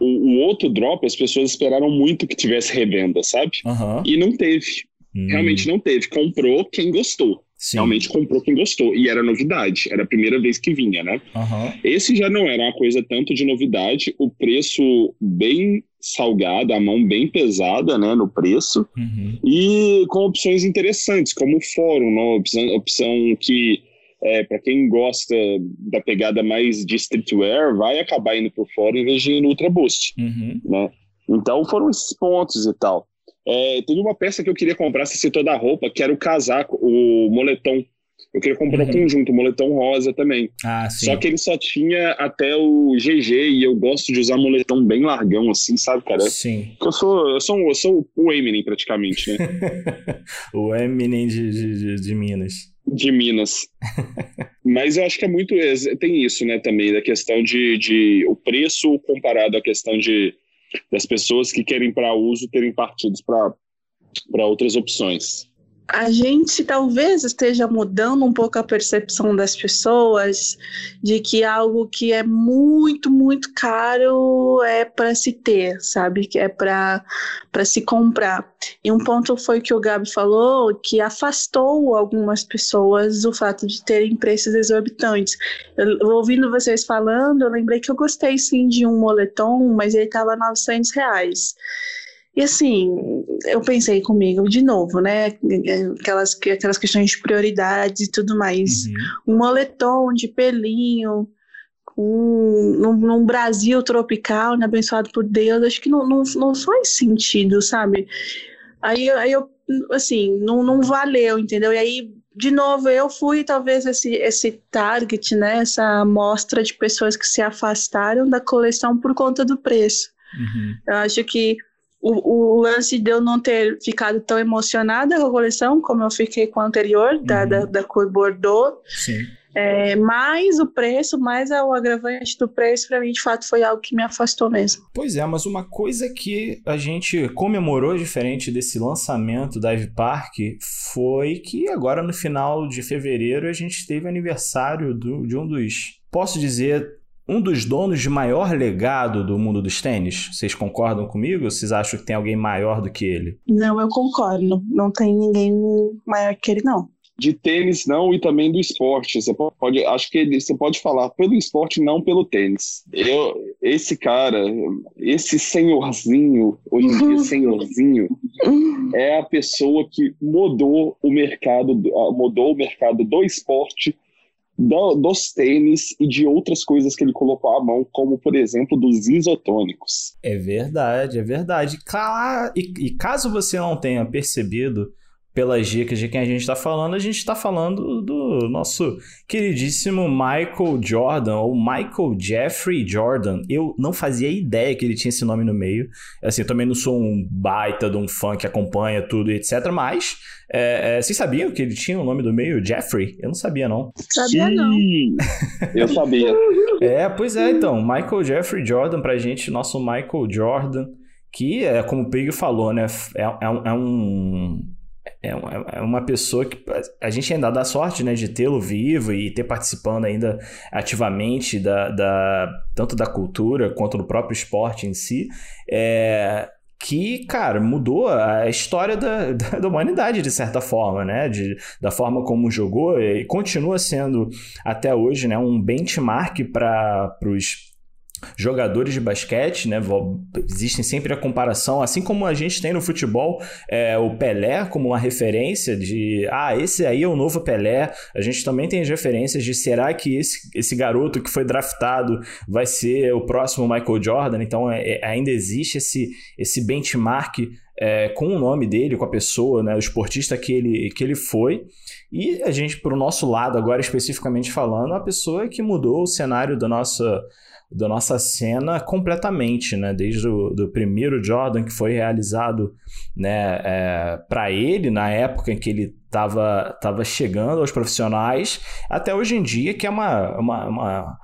o, o, outro drop, as pessoas esperaram muito que tivesse revenda, sabe? Uhum. E não teve. Hum. Realmente não teve. Comprou quem gostou. Sim. Realmente comprou quem gostou. E era novidade. Era a primeira vez que vinha, né? Uhum. Esse já não era uma coisa tanto de novidade. O preço bem salgado, a mão bem pesada, né, no preço. Uhum. E com opções interessantes, como o fórum, né? opção, opção que é, para quem gosta da pegada mais de streetwear, vai acabar indo por fora em vez de ir no Ultra Boost. Uhum. Né? Então foram esses pontos e tal. É, teve uma peça que eu queria comprar, você citou da roupa, que era o casaco, o moletom. Eu queria comprar uhum. um conjunto, moletom rosa também. Ah, sim. Só que ele só tinha até o GG e eu gosto de usar moletom bem largão, assim, sabe, cara? Sim. Eu sou, eu sou, eu sou o Eminem, praticamente, né? o Eminem de, de, de Minas de Minas. Mas eu acho que é muito. Tem isso, né, também, da questão de, de o preço comparado à questão de das pessoas que querem para uso terem partidos para outras opções a gente talvez esteja mudando um pouco a percepção das pessoas de que algo que é muito, muito caro é para se ter, sabe? Que é para se comprar. E um ponto foi que o Gabi falou que afastou algumas pessoas do fato de terem preços exorbitantes. Eu, ouvindo vocês falando, eu lembrei que eu gostei sim de um moletom, mas ele estava 900 reais. E assim, eu pensei comigo de novo, né? Aquelas, aquelas questões de prioridades e tudo mais. Uhum. Um moletom de pelinho, um, num, num, Brasil tropical, né, abençoado por Deus, acho que não, não, não faz sentido, sabe? Aí, aí eu, assim, não, não valeu, entendeu? E aí, de novo, eu fui talvez esse, esse target, né, essa amostra de pessoas que se afastaram da coleção por conta do preço. Uhum. Eu acho que o, o, lance de eu não ter ficado tão emocionada com a coleção como eu fiquei com a anterior, uhum. da, da, da, cor Bordeaux. Sim. É, mais o preço, mais o agravante do preço, para mim, de fato, foi algo que me afastou mesmo. Pois é, mas uma coisa que a gente comemorou diferente desse lançamento da Ivy Park foi que agora no final de fevereiro a gente teve aniversário do, de um dos, posso dizer, um dos donos de maior legado do mundo dos tênis. Vocês concordam comigo? Ou vocês acham que tem alguém maior do que ele? Não, eu concordo. Não tem ninguém maior que ele, não. De tênis não e também do esporte. Você pode, acho que ele, você pode falar pelo esporte, não pelo tênis. Eu, esse cara, esse senhorzinho, hoje em dia senhorzinho, é a pessoa que mudou o mercado, mudou o mercado do esporte do, dos tênis e de outras coisas que ele colocou à mão, como, por exemplo, dos isotônicos. É verdade, é verdade. E, e caso você não tenha percebido, pelas dicas de quem a gente está falando, a gente está falando do nosso queridíssimo Michael Jordan, ou Michael Jeffrey Jordan. Eu não fazia ideia que ele tinha esse nome no meio. Assim, eu também não sou um baita de um fã que acompanha tudo e etc. Mas é, é, vocês sabiam que ele tinha o um nome do meio? Jeffrey? Eu não sabia, não. Sabia, não. eu sabia. É, pois é, então. Michael Jeffrey Jordan pra gente, nosso Michael Jordan, que é como o Pig falou, né? É, é, um, é um é, é uma pessoa que a gente ainda dá sorte né, de tê-lo vivo e ter participando ainda ativamente da, da, tanto da cultura quanto do próprio esporte em si. É, que, cara, mudou a história da, da, da, humanidade, de certa forma, né? De, da forma como jogou e continua sendo até hoje né, um benchmark para os jogadores de basquete, né? Existem sempre a comparação, assim como a gente tem no futebol é, o Pelé como uma referência de ah, esse aí é o novo Pelé. A gente também tem as referências de será que esse, esse garoto que foi draftado vai ser o próximo Michael Jordan? Então é, é, ainda existe esse, esse benchmark é, com o nome dele, com a pessoa, né? O esportista que ele, que ele foi. E a gente, para o nosso lado, agora especificamente falando, a pessoa que mudou o cenário da nossa da nossa cena completamente, né? Desde o do primeiro Jordan que foi realizado, né, é, para ele na época em que ele estava tava chegando aos profissionais, até hoje em dia que é uma, uma, uma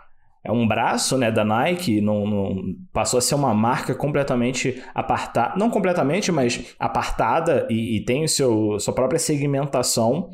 é um braço né, da Nike, não, não, passou a ser uma marca completamente apartada, não completamente, mas apartada e, e tem o seu, sua própria segmentação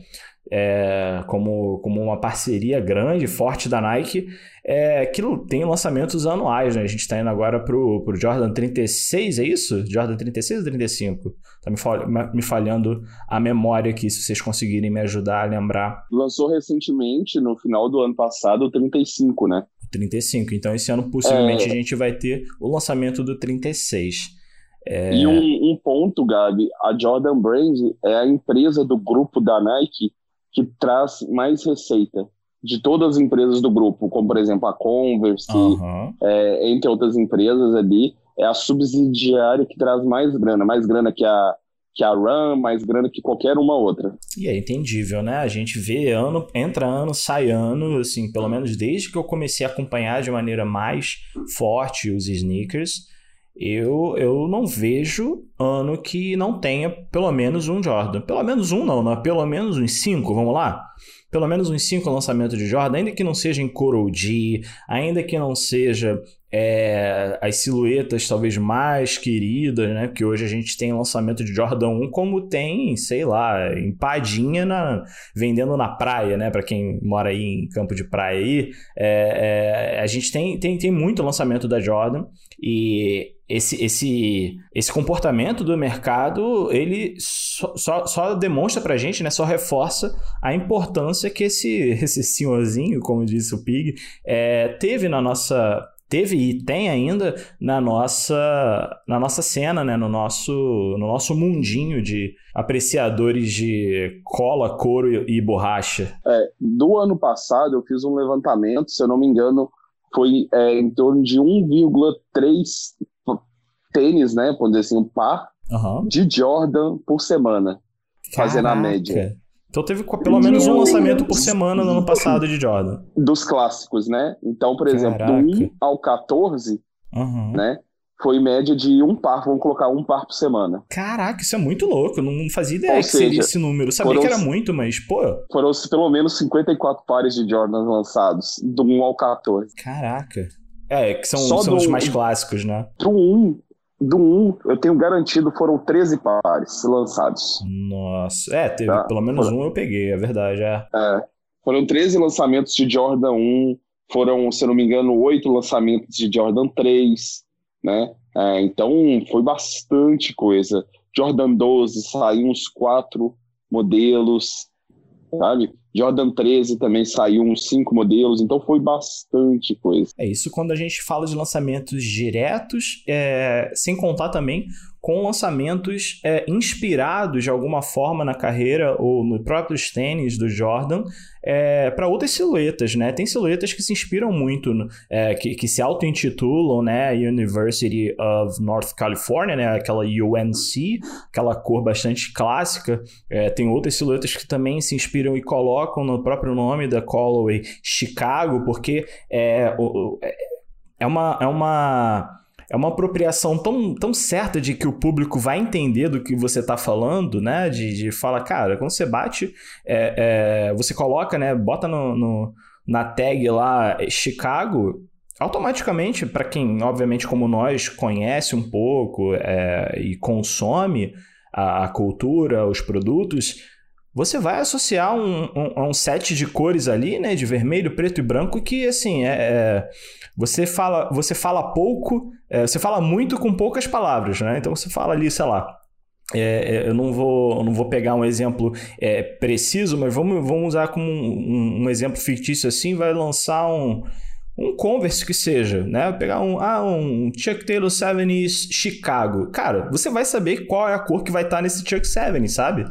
é, como, como uma parceria grande, forte da Nike, é, que tem lançamentos anuais, né? A gente está indo agora pro, pro Jordan 36, é isso? Jordan 36 ou 35? Tá me, fal me falhando a memória aqui, se vocês conseguirem me ajudar a lembrar. Lançou recentemente, no final do ano passado, o 35, né? 35. Então, esse ano, possivelmente, é... a gente vai ter o lançamento do 36. É... E um, um ponto, Gabi, a Jordan Brand é a empresa do grupo da Nike que traz mais receita de todas as empresas do grupo, como por exemplo a Converse, uhum. é, entre outras empresas ali, é a subsidiária que traz mais grana, mais grana que a que a RAM, mais grana que qualquer uma outra. E é entendível, né? A gente vê ano, entra ano, sai ano, assim, pelo menos desde que eu comecei a acompanhar de maneira mais forte os sneakers, eu, eu não vejo ano que não tenha pelo menos um Jordan. Pelo menos um não, não é pelo menos uns cinco, vamos lá? Pelo menos uns cinco lançamentos de Jordan, ainda que não seja em Coral G, ainda que não seja é, as silhuetas talvez mais queridas, né? Porque hoje a gente tem lançamento de Jordan 1 como tem, sei lá, empadinha na, vendendo na praia, né? Para quem mora aí em campo de praia aí, é, é, a gente tem, tem, tem muito lançamento da Jordan e esse, esse, esse comportamento do mercado, ele só, só, só demonstra pra gente, né, só reforça a importância que esse, esse senhorzinho, como disse o Pig, é, teve na nossa teve e tem ainda na nossa na nossa cena, né, no nosso no nosso mundinho de apreciadores de cola, couro e borracha. É, do ano passado eu fiz um levantamento, se eu não me engano, foi é, em torno de 1,3 tênis, né? Vamos dizer assim, um par uhum. de Jordan por semana. Caraca. Fazendo a média. Então teve pelo menos um lançamento por semana no ano passado de Jordan. Dos clássicos, né? Então, por exemplo, Caraca. do 1 ao 14, uhum. né? Foi média de um par, vamos colocar um par por semana. Caraca, isso é muito louco. Eu não fazia ideia Ou que seja, seria esse número. Eu sabia que era muito, mas, pô. Foram pelo menos 54 pares de Jordans lançados, do 1 ao 14. Caraca. É, que são, são os mais clássicos, né? Do 1 do 1, eu tenho garantido, foram 13 pares lançados. Nossa, é, teve tá? pelo menos um eu peguei, é verdade, é. é. Foram 13 lançamentos de Jordan 1, foram, se não me engano, 8 lançamentos de Jordan 3, né? É, então, foi bastante coisa. Jordan 12, saiu uns 4 modelos, sabe? Jordan 13 também saiu uns 5 modelos, então foi bastante coisa. É isso quando a gente fala de lançamentos diretos, é, sem contar também com lançamentos é, inspirados de alguma forma na carreira ou no próprios tênis do Jordan é, para outras silhuetas, né? Tem silhuetas que se inspiram muito, é, que, que se auto-intitulam, né? University of North California, né? Aquela UNC, aquela cor bastante clássica. É, tem outras silhuetas que também se inspiram e colocam no próprio nome da Callaway Chicago, porque é, é uma... É uma é uma apropriação tão, tão certa de que o público vai entender do que você está falando, né? De, de falar, cara, quando você bate, é, é, você coloca, né? Bota no, no, na tag lá Chicago, automaticamente, para quem, obviamente, como nós, conhece um pouco é, e consome a, a, cultura, os produtos, você vai associar um, um, um, set de cores ali, né? De vermelho, preto e branco, que, assim, é, é você fala, você fala pouco, é, você fala muito com poucas palavras, né? Então você fala ali, sei lá, é, é, eu não vou, eu não vou pegar um exemplo é, preciso, mas vamos, vamos usar como um, um, exemplo fictício assim, vai lançar um, um Converse que seja, né? Pegar um, ah, um Chuck Taylor 70s Chicago. Cara, você vai saber qual é a cor que vai estar nesse Chuck 70, sabe?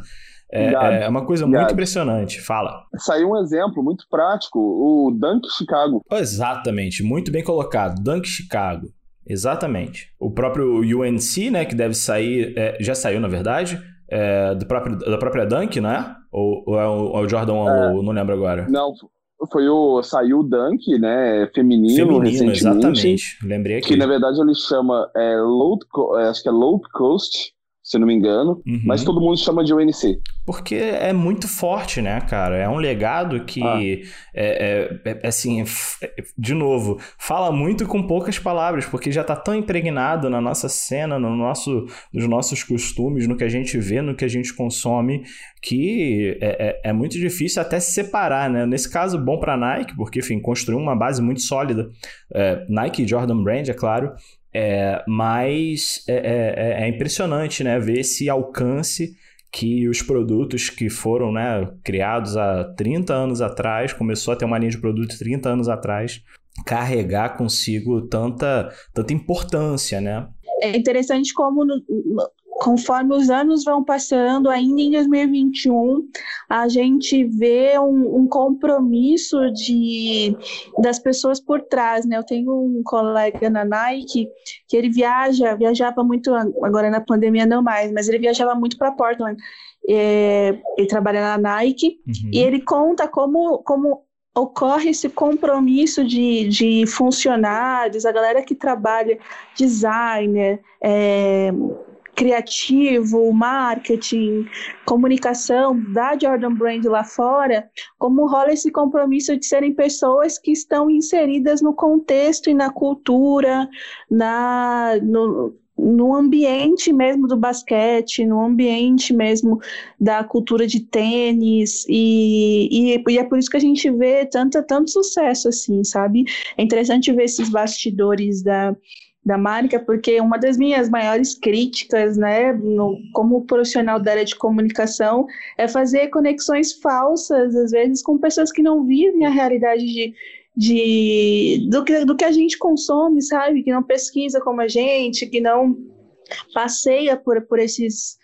É, é, uma coisa muito impressionante. Fala. Saiu um exemplo muito prático, o Dunk Chicago. Exatamente, muito bem colocado. Dunk Chicago. Exatamente. O próprio UNC, né, que deve sair, é, já saiu na verdade, é, do próprio, da própria Dunk, né? Ou, ou é o, é o Jordan é, não lembro agora. Não, foi o saiu o Dunk, né, feminino, feminino exatamente. Lembrei aqui. Que na verdade ele chama é, Load, é, acho que é Load Coast se não me engano, uhum. mas todo mundo chama de UNC. Porque é muito forte, né, cara? É um legado que, ah. é, é, é, assim, de novo, fala muito com poucas palavras, porque já está tão impregnado na nossa cena, no nosso, nos nossos costumes, no que a gente vê, no que a gente consome, que é, é, é muito difícil até se separar, né? Nesse caso, bom para Nike, porque, enfim, construiu uma base muito sólida. É, Nike e Jordan Brand, é claro, é, mas é, é, é, impressionante né, ver esse alcance que os produtos que foram né, criados há 30 anos atrás, começou a ter uma linha de produtos 30 anos atrás, carregar consigo tanta, tanta importância, né? É interessante como no, conforme os anos vão passando, ainda em 2021, a gente vê um, um, compromisso de, das pessoas por trás, né? Eu tenho um colega na Nike que ele viaja, viajava muito, agora na pandemia não mais, mas ele viajava muito para Portland. É, ele trabalha na Nike uhum. e ele conta como, como ocorre esse compromisso de, de funcionários, a galera que trabalha, designer, é, criativo, marketing, comunicação da Jordan Brand lá fora, como rola esse compromisso de serem pessoas que estão inseridas no contexto e na cultura, na, no, no ambiente mesmo do basquete, no ambiente mesmo da cultura de tênis, e, e, e, é por isso que a gente vê tanto, tanto sucesso, assim, sabe? É interessante ver esses bastidores da, da marca, porque uma das minhas maiores críticas, né, no, como profissional da área de comunicação, é fazer conexões falsas, às vezes, com pessoas que não vivem a realidade de, de do, que, do que a gente consome, sabe? Que não pesquisa como a gente, que não passeia por, por esses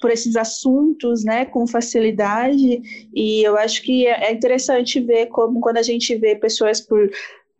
por, esses assuntos, né, com facilidade, e eu acho que é, é interessante ver como quando a gente vê pessoas por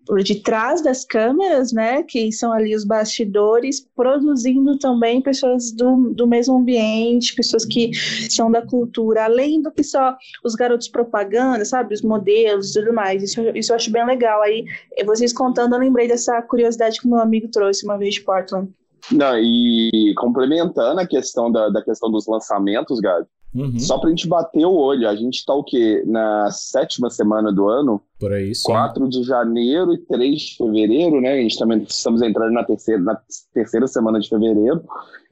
por detrás das câmeras, né, que são ali os bastidores, produzindo também pessoas do, do mesmo ambiente, pessoas que são da cultura, além do que só os garotos propaganda, sabe, os modelos e tudo mais. Isso, isso eu acho bem legal. Aí, vocês contando, eu lembrei dessa curiosidade que meu amigo trouxe uma vez de Portland. Não, e complementando a questão da, da questão dos lançamentos, Gabi, Uhum. Só pra gente bater o olho, a gente tá o quê? Na sétima semana do ano? Por aí, sim. 4 de janeiro e 3 de fevereiro, né? A gente também estamos entrando na terceira, na terceira semana de fevereiro.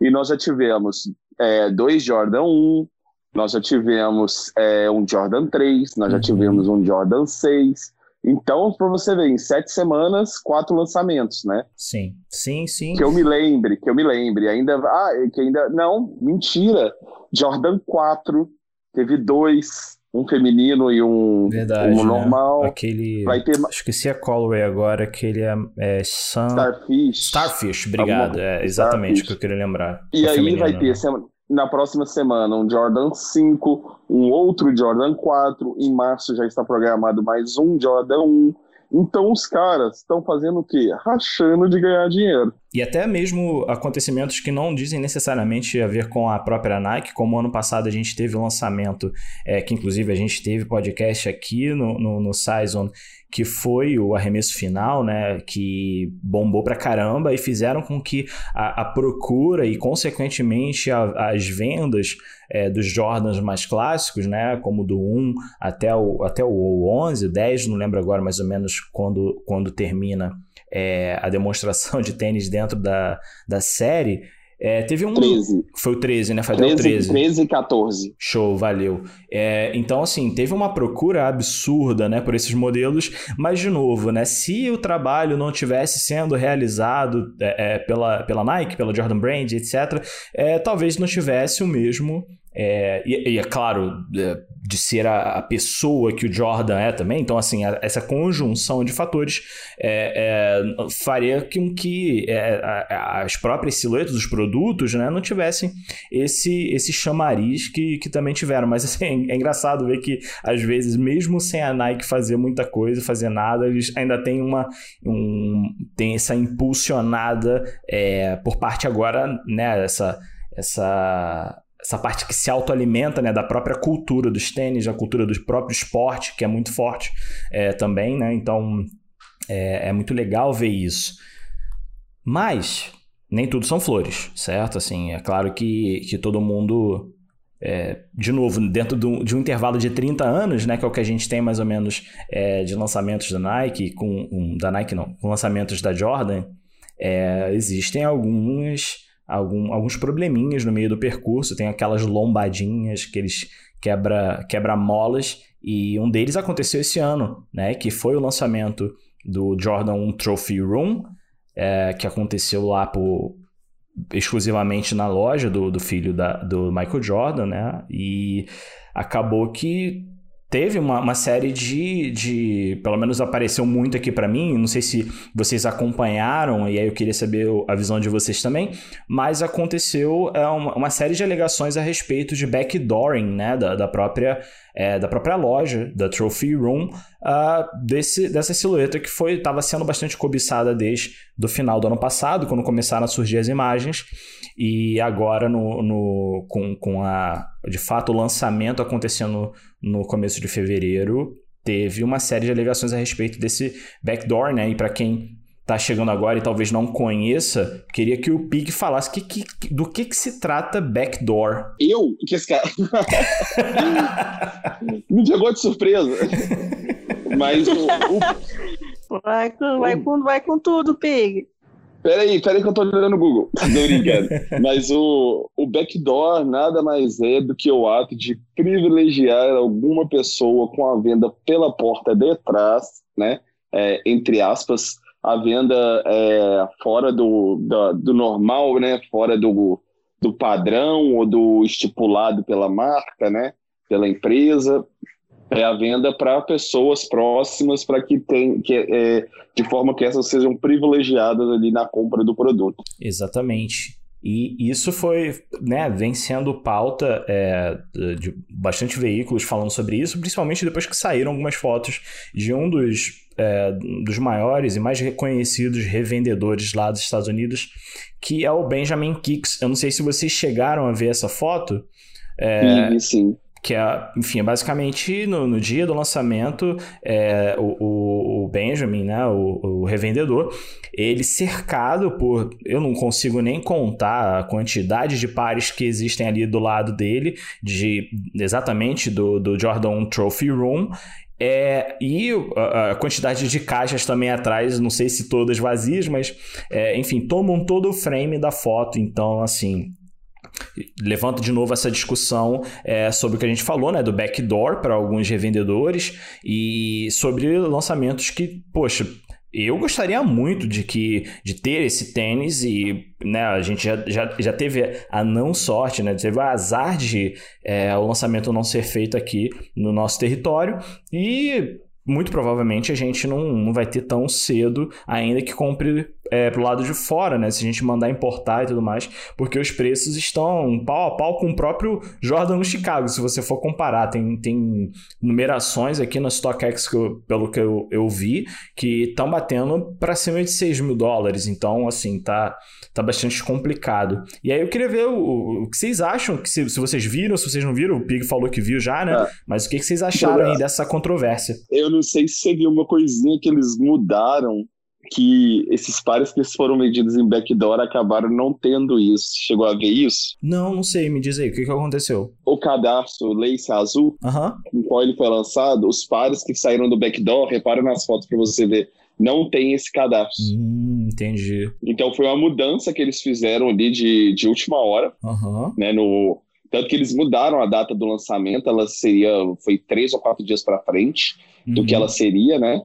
E nós já tivemos é, dois Jordan 1, nós já tivemos é, um Jordan 3, nós já uhum. tivemos um Jordan 6. Então, para você ver, em sete semanas, quatro lançamentos, né? Sim, sim, sim. Que eu me lembre, que eu me lembre. Ainda. Ah, que ainda. Não, mentira. Jordan 4, teve dois, um feminino e um, Verdade, um né? normal. Né? Aquele. Vai ter... Esqueci a Colway agora, aquele é, é Sun... Starfish. Starfish, obrigado. Alguma... É exatamente o que eu queria lembrar. E aí feminino, vai ter né? na próxima semana um Jordan 5, um outro Jordan 4. Em março já está programado mais um Jordan 1. Então os caras estão fazendo o quê? Rachando de ganhar dinheiro. E até mesmo acontecimentos que não dizem necessariamente a ver com a própria Nike, como ano passado a gente teve o lançamento, é, que inclusive a gente teve podcast aqui no, no, no Saison, que foi o arremesso final, né, que bombou pra caramba e fizeram com que a, a procura e, consequentemente, a, as vendas é, dos Jordans mais clássicos, né, como do 1 até o, até o 11, 10, não lembro agora mais ou menos quando, quando termina é, a demonstração de tênis dentro da, da série, é, teve um. 13. Foi o 13, né? Fadel 13, 13. 13 e 14. Show, valeu. É, então, assim, teve uma procura absurda, né, por esses modelos, mas, de novo, né, se o trabalho não tivesse sendo realizado é, é pela, pela Nike, pela Jordan Brand, etc., é, talvez não tivesse o mesmo é, e, e, é claro, é, de ser a, a, pessoa que o Jordan é também, então, assim, a, essa conjunção de fatores é, é, faria com que é, as próprias silhuetas dos produtos né, não tivessem esse, esse chamariz que, que também tiveram. Mas, assim, é engraçado ver que, às vezes, mesmo sem a Nike fazer muita coisa, fazer nada, eles ainda têm uma. Um, tem essa impulsionada por parte agora, né, essa. essa essa parte que se autoalimenta né, da própria cultura dos tênis, da cultura do próprio esporte, que é muito forte é, também, né? Então é, é, muito legal ver isso. Mas nem tudo são flores, certo? Assim, é claro que, que todo mundo. É, de novo, dentro do, de um intervalo de 30 anos, né, que é o que a gente tem mais ou menos é, de lançamentos da Nike, com um, da Nike não, com lançamentos da Jordan, é, existem alguns algum, alguns probleminhas no meio do percurso, tem aquelas lombadinhas que eles quebra, quebra molas, e um deles aconteceu esse ano, né, que foi o lançamento do Jordan 1 Trophy Room, é, que aconteceu lá por, exclusivamente na loja do, do filho da, do Michael Jordan, né, e acabou que teve uma, uma série de, de. Pelo menos apareceu muito aqui para mim. Não sei se vocês acompanharam, e aí eu queria saber a visão de vocês também. Mas aconteceu é, uma, uma série de alegações a respeito de backdooring, né? Da, da própria. É, da própria loja, da Trophy Room, uh, desse, dessa silhueta que foi estava sendo bastante cobiçada desde do final do ano passado, quando começaram a surgir as imagens, e agora no, no com, com a de fato o lançamento acontecendo no começo de fevereiro, teve uma série de alegações a respeito desse backdoor, né? E para quem tá chegando agora e talvez não conheça, queria que o Pig falasse que, que, do que, que se trata backdoor. Eu? Que esse cara. Me pegou de surpresa. Mas o. o... Vai, com, vai, com, vai com tudo, Pig. Peraí, peraí que eu tô olhando no Google. Tô brincando. Mas o, o backdoor nada mais é do que o ato de privilegiar alguma pessoa com a venda pela porta de trás, né? É, entre aspas, a venda é, fora do, do, do, normal, né? Fora do, do padrão ou do estipulado pela marca, né? Pela empresa é a venda para pessoas próximas para que tem que é, de forma que essas sejam privilegiadas ali na compra do produto. Exatamente. E isso foi, né, vem sendo pauta é, de bastante veículos falando sobre isso, principalmente depois que saíram algumas fotos de um dos é, dos maiores e mais reconhecidos revendedores lá dos Estados Unidos, que é o Benjamin Kicks. Eu não sei se vocês chegaram a ver essa foto. É, sim, sim que é, enfim, é basicamente no, no dia do lançamento, é, o, o, Benjamin, né, o, o, revendedor, ele cercado por, eu não consigo nem contar a quantidade de pares que existem ali do lado dele, de exatamente do, do Jordan Trophy Room, é, e a, quantidade de caixas também atrás, não sei se todas vazias, mas é, enfim, tomam todo o frame da foto. Então, assim, levanta de novo essa discussão é, sobre o que a gente falou, né, do backdoor para alguns revendedores e sobre lançamentos que, poxa, eu gostaria muito de que de ter esse tênis e né, a gente já, já, já teve a não sorte, né, teve o azar de é, o lançamento não ser feito aqui no nosso território. E muito provavelmente a gente não, não vai ter tão cedo ainda que compre é, pro lado de fora, né? Se a gente mandar importar e tudo mais, porque os preços estão pau a pau com o próprio Jordan no Chicago, se você for comparar. Tem, tem numerações aqui na StockX, que eu, pelo que eu, eu vi, que estão batendo para cima de 6 mil dólares. Então, assim, tá, tá bastante complicado. E aí eu queria ver o, o que vocês acham, que se, se vocês viram, se vocês não viram, o Pig falou que viu já, né? É. Mas o que, que vocês acharam aí dessa controvérsia? Eu não sei se você viu uma coisinha que eles mudaram que esses pares que foram vendidos em backdoor acabaram não tendo isso. Chegou a ver isso? Não, não sei. Me diz aí, o que, que aconteceu? O cadastro Lace Azul, uhum. com qual ele foi lançado, os pares que saíram do backdoor, repara nas fotos para você ver, não tem esse cadastro. Hum, entendi. Então foi uma mudança que eles fizeram ali de, de última hora, uhum. né, no... Tanto que eles mudaram a data do lançamento, ela seria, foi três ou quatro dias para frente do que uhum. ela seria, né?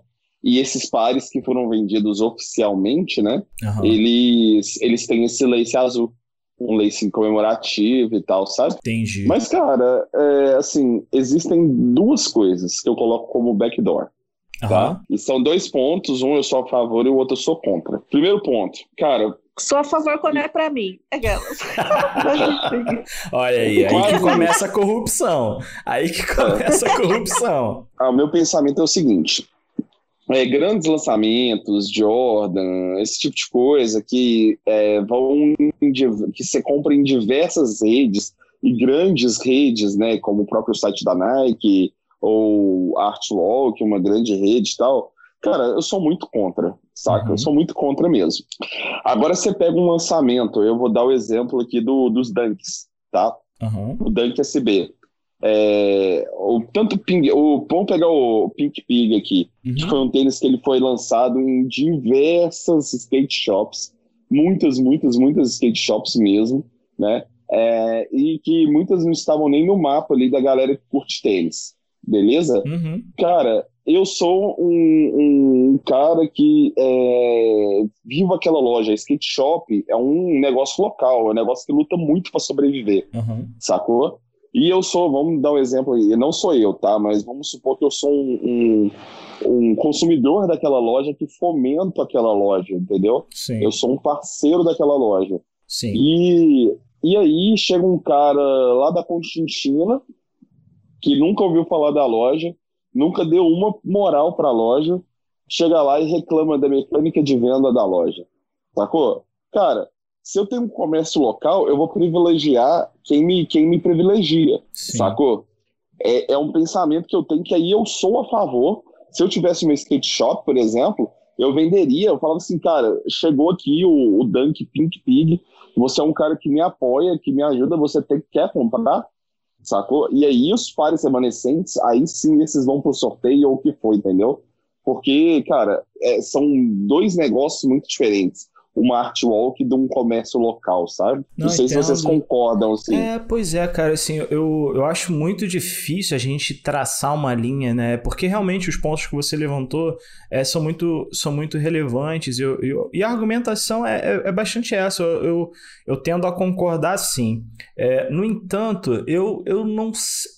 E esses pares que foram vendidos oficialmente, né? Uhum. Eles, eles têm esse lace azul. Um lace comemorativo e tal, sabe? Entendi. Mas, cara, é, assim, existem duas coisas que eu coloco como backdoor. Uhum. Tá? E são dois pontos, um eu sou a favor e o outro eu sou contra. Primeiro ponto, cara, Sou a favor quando é pra mim. Aquelas. Olha aí, aí que começa a corrupção. Aí que começa a corrupção. Ah, o meu pensamento é o seguinte: é, grandes lançamentos, Jordan, esse tipo de coisa que é, vão que você compra em diversas redes e grandes redes, né, como o próprio site da Nike ou Artwalk, uma grande rede e tal. Cara, eu sou muito contra, saca? Uhum. Eu sou muito contra mesmo. Agora você pega um lançamento, eu vou dar o exemplo aqui do, dos Dunks, tá? Uhum. O Dunk SB. É, o, tanto Ping, o, vamos pegar o Pink Pig aqui, uhum. que foi um tênis que ele foi lançado em diversas skate shops, muitas, muitas, muitas skate shops mesmo, né? É, e que muitas não estavam nem no mapa ali da galera que curte tênis, beleza? Uhum. Cara, eu sou um, um cara que é, vivo aquela loja. Skate shop é um negócio local, é um negócio que luta muito para sobreviver, uhum. sacou? E eu sou, vamos dar um exemplo aí, não sou eu, tá? Mas vamos supor que eu sou um, um, um consumidor daquela loja que fomento aquela loja, entendeu? Sim. Eu sou um parceiro daquela loja. Sim. E, e aí chega um cara lá da Constantina que nunca ouviu falar da loja, nunca deu uma moral para a loja, chega lá e reclama da mecânica de venda da loja. Sacou? Cara, se eu tenho um comércio local, eu vou privilegiar quem me, quem me privilegia, Sim. sacou? É, é um pensamento que eu tenho que aí eu sou a favor. Se eu tivesse uma skate shop, por exemplo, eu venderia, eu falava assim, cara, chegou aqui o, o Dunk Pink Pig, você é um cara que me apoia, que me ajuda, você tem, quer comprar, sacou? E aí os pares remanescentes, aí sim esses vão pro sorteio ou o que for, entendeu? Porque, cara, é, são dois negócios muito diferentes uma art walk de um comércio local, sabe? Não, Não sei entendo. se vocês concordam, assim. É, pois é, cara, assim, eu, eu acho muito difícil a gente traçar uma linha, né? Porque realmente os pontos que você levantou é, são, muito, são muito relevantes eu, eu, e a argumentação é, é, é bastante essa. Eu, eu, eu, tendo a concordar, sim. É, no entanto, eu, eu não sei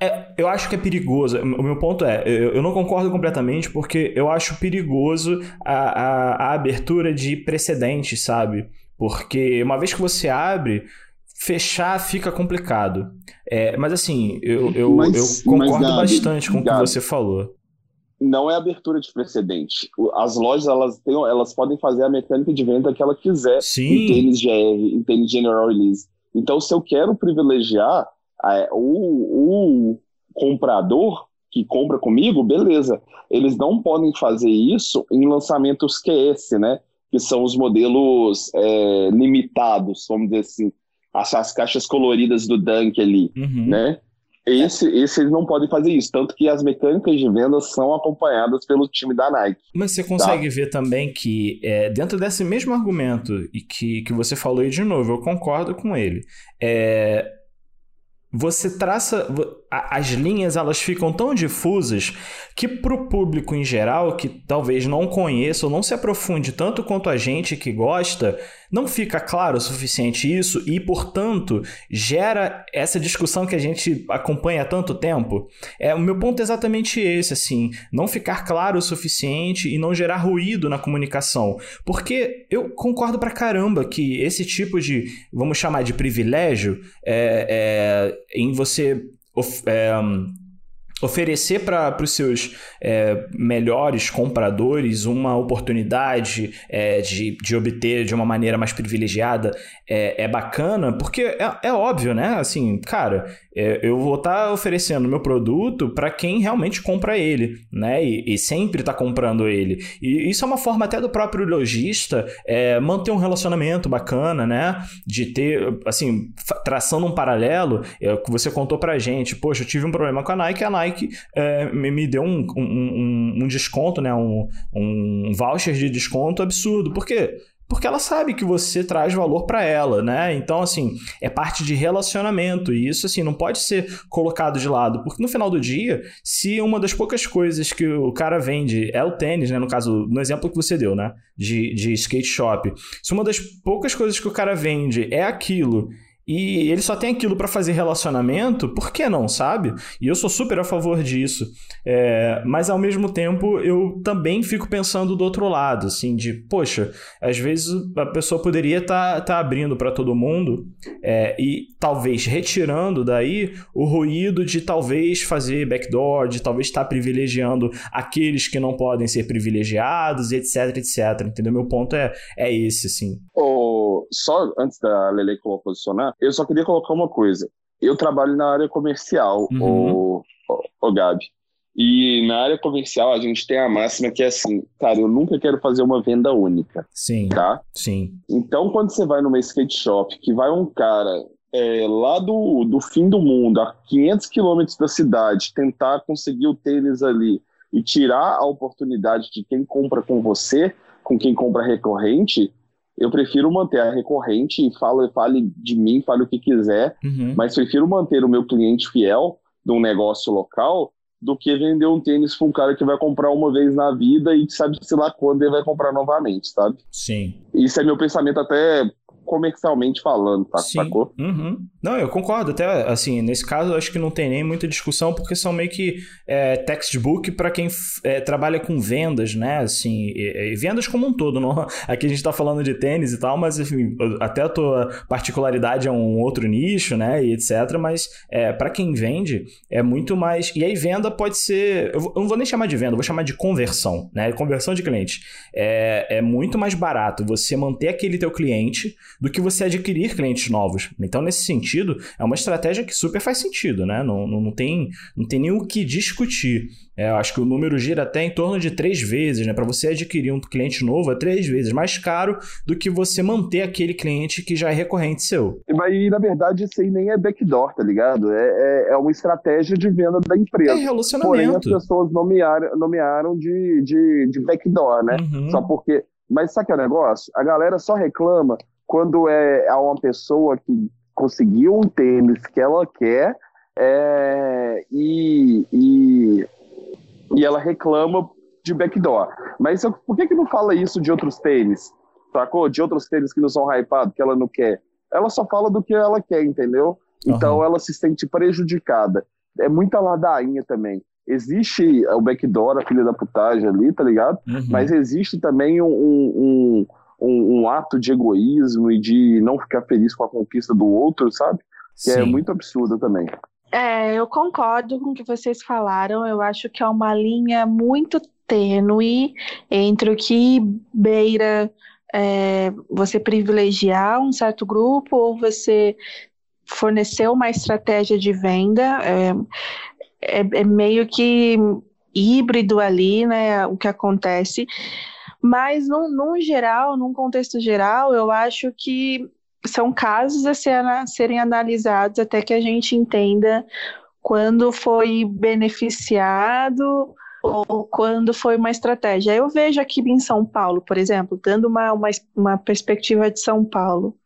é, eu acho que é perigoso. O meu ponto é, eu, eu não concordo completamente porque eu acho perigoso a, a, a abertura de precedentes, sabe? Porque uma vez que você abre, fechar fica complicado. É, mas assim, eu, eu, mas, eu concordo bastante com o que você falou. não é abertura de precedente. As lojas elas, têm, elas podem fazer a mecânica de venda que ela quiser Sim. em tênis GR, em tênis General Release. Então, se eu quero privilegiar é, o, o comprador que compra comigo, beleza. Eles não podem fazer isso em lançamentos QS, né? Que são os modelos é, limitados, vamos dizer assim. As, as caixas coloridas do Dunk ali, uhum. né? Esse, esse eles não podem fazer isso, tanto que as mecânicas de venda são acompanhadas pelo time da Nike. Mas você consegue tá? ver também que, é, dentro desse mesmo argumento e que, que você falou aí de novo, eu concordo com ele. É, você traça as linhas elas ficam tão difusas que para o público em geral que talvez não conheça ou não se aprofunde tanto quanto a gente que gosta não fica claro o suficiente isso e portanto gera essa discussão que a gente acompanha há tanto tempo. É o meu ponto é exatamente esse assim não ficar claro o suficiente e não gerar ruído na comunicação. Porque eu concordo pra caramba que esse tipo de vamos chamar de privilégio é, é em você é, oferecer para os seus é, melhores compradores uma oportunidade é, de, de obter de uma maneira mais privilegiada é, é bacana, porque é, é óbvio, né? Assim, cara, é, eu vou estar tá oferecendo meu produto para quem realmente compra ele, né? E, e sempre está comprando ele. E isso é uma forma até do próprio lojista é, manter um relacionamento bacana, né? De ter, assim, traçando um paralelo, é, que você contou pra gente, poxa, eu tive um problema com a Nike, a Nike é, me, deu um, um, um, um desconto, né? Um, um voucher de desconto absurdo. Por quê? porque ela sabe que você traz valor para ela, né? Então, assim, é parte de relacionamento e isso, assim, não pode ser colocado de lado, porque no final do dia, se uma das poucas coisas que o cara vende é o tênis, né? No caso, no exemplo que você deu, né? De, de skate shop, se uma das poucas coisas que o cara vende é aquilo e ele só tem aquilo para fazer relacionamento, por que não, sabe? E eu sou super a favor disso. É, mas ao mesmo tempo eu também fico pensando do outro lado, assim, de, poxa, às vezes a pessoa poderia estar tá, tá abrindo para todo mundo é, e talvez retirando daí o ruído de talvez fazer backdoor, de talvez estar tá privilegiando aqueles que não podem ser privilegiados, etc, etc. Entendeu? Meu ponto é, é esse, assim. Oh, só antes da Lele posicionar, eu só queria colocar uma coisa. Eu trabalho na área comercial, uhum. o, o, Gabi. E na área comercial a gente tem a máxima que é assim, cara, eu nunca quero fazer uma venda única. Sim. Tá? Sim. Então quando você vai numa skate shop, que vai um cara é, lá do, do fim do mundo, a 500 quilômetros da cidade, tentar conseguir o tênis ali e tirar a oportunidade de quem compra com você, com quem compra recorrente, eu prefiro manter a recorrente e fale, fale de mim, fale o que quiser, uhum. mas prefiro manter o meu cliente fiel de um negócio local do que vender um tênis para um cara que vai comprar uma vez na vida e sabe se lá quando ele vai comprar novamente, sabe? Sim. Isso é meu pensamento até comercialmente falando, tá? Sim. Sacou? Uhum. Não, eu concordo. Até, assim, nesse caso, eu acho que não tem nem muita discussão, porque são meio que é, textbook para quem é, trabalha com vendas, né? Assim, e, e vendas como um todo. Não? Aqui a gente tá falando de tênis e tal, mas, enfim, até a tua particularidade é um outro nicho, né? E etc. Mas, é, para quem vende, é muito mais... E aí, venda pode ser... Eu não vou nem chamar de venda, vou chamar de conversão, né? Conversão de cliente. É, é muito mais barato você manter aquele teu cliente do que você adquirir clientes novos. Então, nesse sentido, é uma estratégia que super faz sentido, né? Não, não, não tem, não tem nem o que discutir. É, eu acho que o número gira até em torno de três vezes, né? Para você adquirir um cliente novo, é três vezes mais caro do que você manter aquele cliente que já é recorrente seu. Mas, na verdade, isso aí nem é backdoor, tá ligado? É, é, é uma estratégia de venda da empresa. É relacionamento. Porém, as pessoas nomearam, nomearam de, de, de backdoor, né? Uhum. Só porque. Mas sabe que é o negócio? A galera só reclama quando é uma pessoa que conseguiu um tênis que ela quer é, e, e, e ela reclama de backdoor. Mas por que, que não fala isso de outros tênis? Sacou? De outros tênis que não são hypados, que ela não quer. Ela só fala do que ela quer, entendeu? Então uhum. ela se sente prejudicada. É muita ladainha também. Existe o backdoor, a filha da putagem ali, tá ligado? Uhum. Mas existe também um, um, um, um, ato de egoísmo e de não ficar feliz com a conquista do outro, sabe? Que é Sim. é muito absurdo também. É, eu concordo com o que vocês falaram. Eu acho que é uma linha muito tênue entre o que beira é, você privilegiar um certo grupo ou você fornecer uma estratégia de venda. É, é, é meio que híbrido ali, né? O que acontece. Mas, num, num geral, num contexto geral, eu acho que são casos a, ser, a serem analisados até que a gente entenda quando foi beneficiado ou quando foi uma estratégia. Eu vejo aqui em São Paulo, por exemplo, dando uma, uma, uma perspectiva de São Paulo,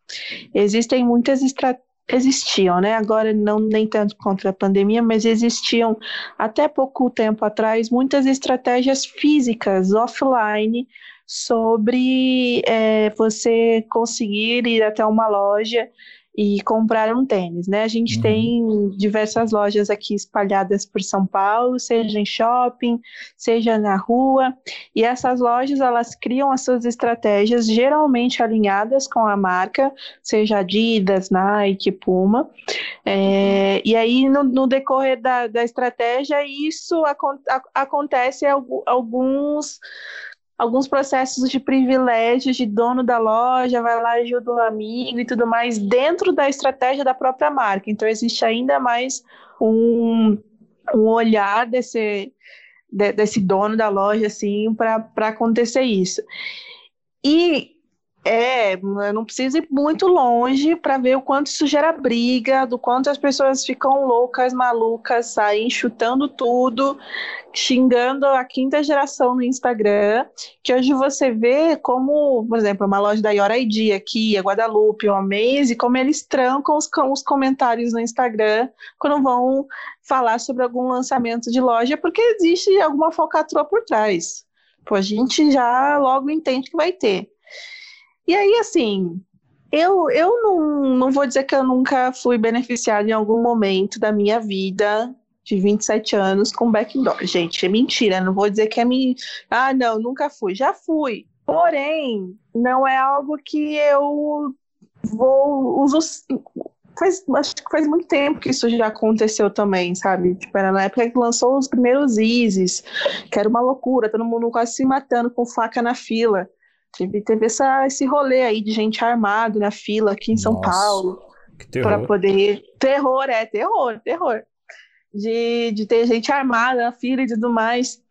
existem muitas estratégias existiam, né? Agora não nem tanto contra a pandemia, mas existiam até pouco tempo atrás muitas estratégias físicas offline sobre é, você conseguir ir até uma loja e comprar um tênis, né? A gente uhum. tem diversas lojas aqui espalhadas por São Paulo, seja em shopping, seja na rua, e essas lojas elas criam as suas estratégias geralmente alinhadas com a marca, seja Adidas, Nike, Puma, é, e aí no, no decorrer da, da, estratégia isso acontece alguns alguns processos de privilégio de dono da loja, vai lá ajuda o amigo e tudo mais dentro da estratégia da própria marca. Então existe ainda mais um, um olhar desse, de, desse dono da loja assim para acontecer isso. E é, não precisa ir muito longe para ver o quanto isso gera briga, do quanto as pessoas ficam loucas, malucas, saem chutando tudo, xingando a quinta geração no Instagram, que hoje você vê como, por exemplo, uma loja da Yora ID aqui, a Guadalupe, o Amaze, como eles trancam os, os comentários no Instagram quando vão falar sobre algum lançamento de loja, porque existe alguma falcatrua por trás. Pô, a gente já logo entende que vai ter. E aí, assim, eu, eu não, não vou dizer que eu nunca fui beneficiada em algum momento da minha vida de 27 anos com backdoor. Gente, é mentira, não vou dizer que é me. Ah, não, nunca fui. Já fui. Porém, não é algo que eu vou uso faz acho que faz muito tempo que isso já aconteceu também, sabe? Tipo, era na época que lançou os primeiros Isis, que era uma loucura, todo mundo quase se matando com faca na fila. Teve, teve essa, esse rolê aí de gente armado na fila aqui em São Nossa, Paulo. Para poder. Terror, é, terror, terror. De, de ter gente armada na fila e tudo mais.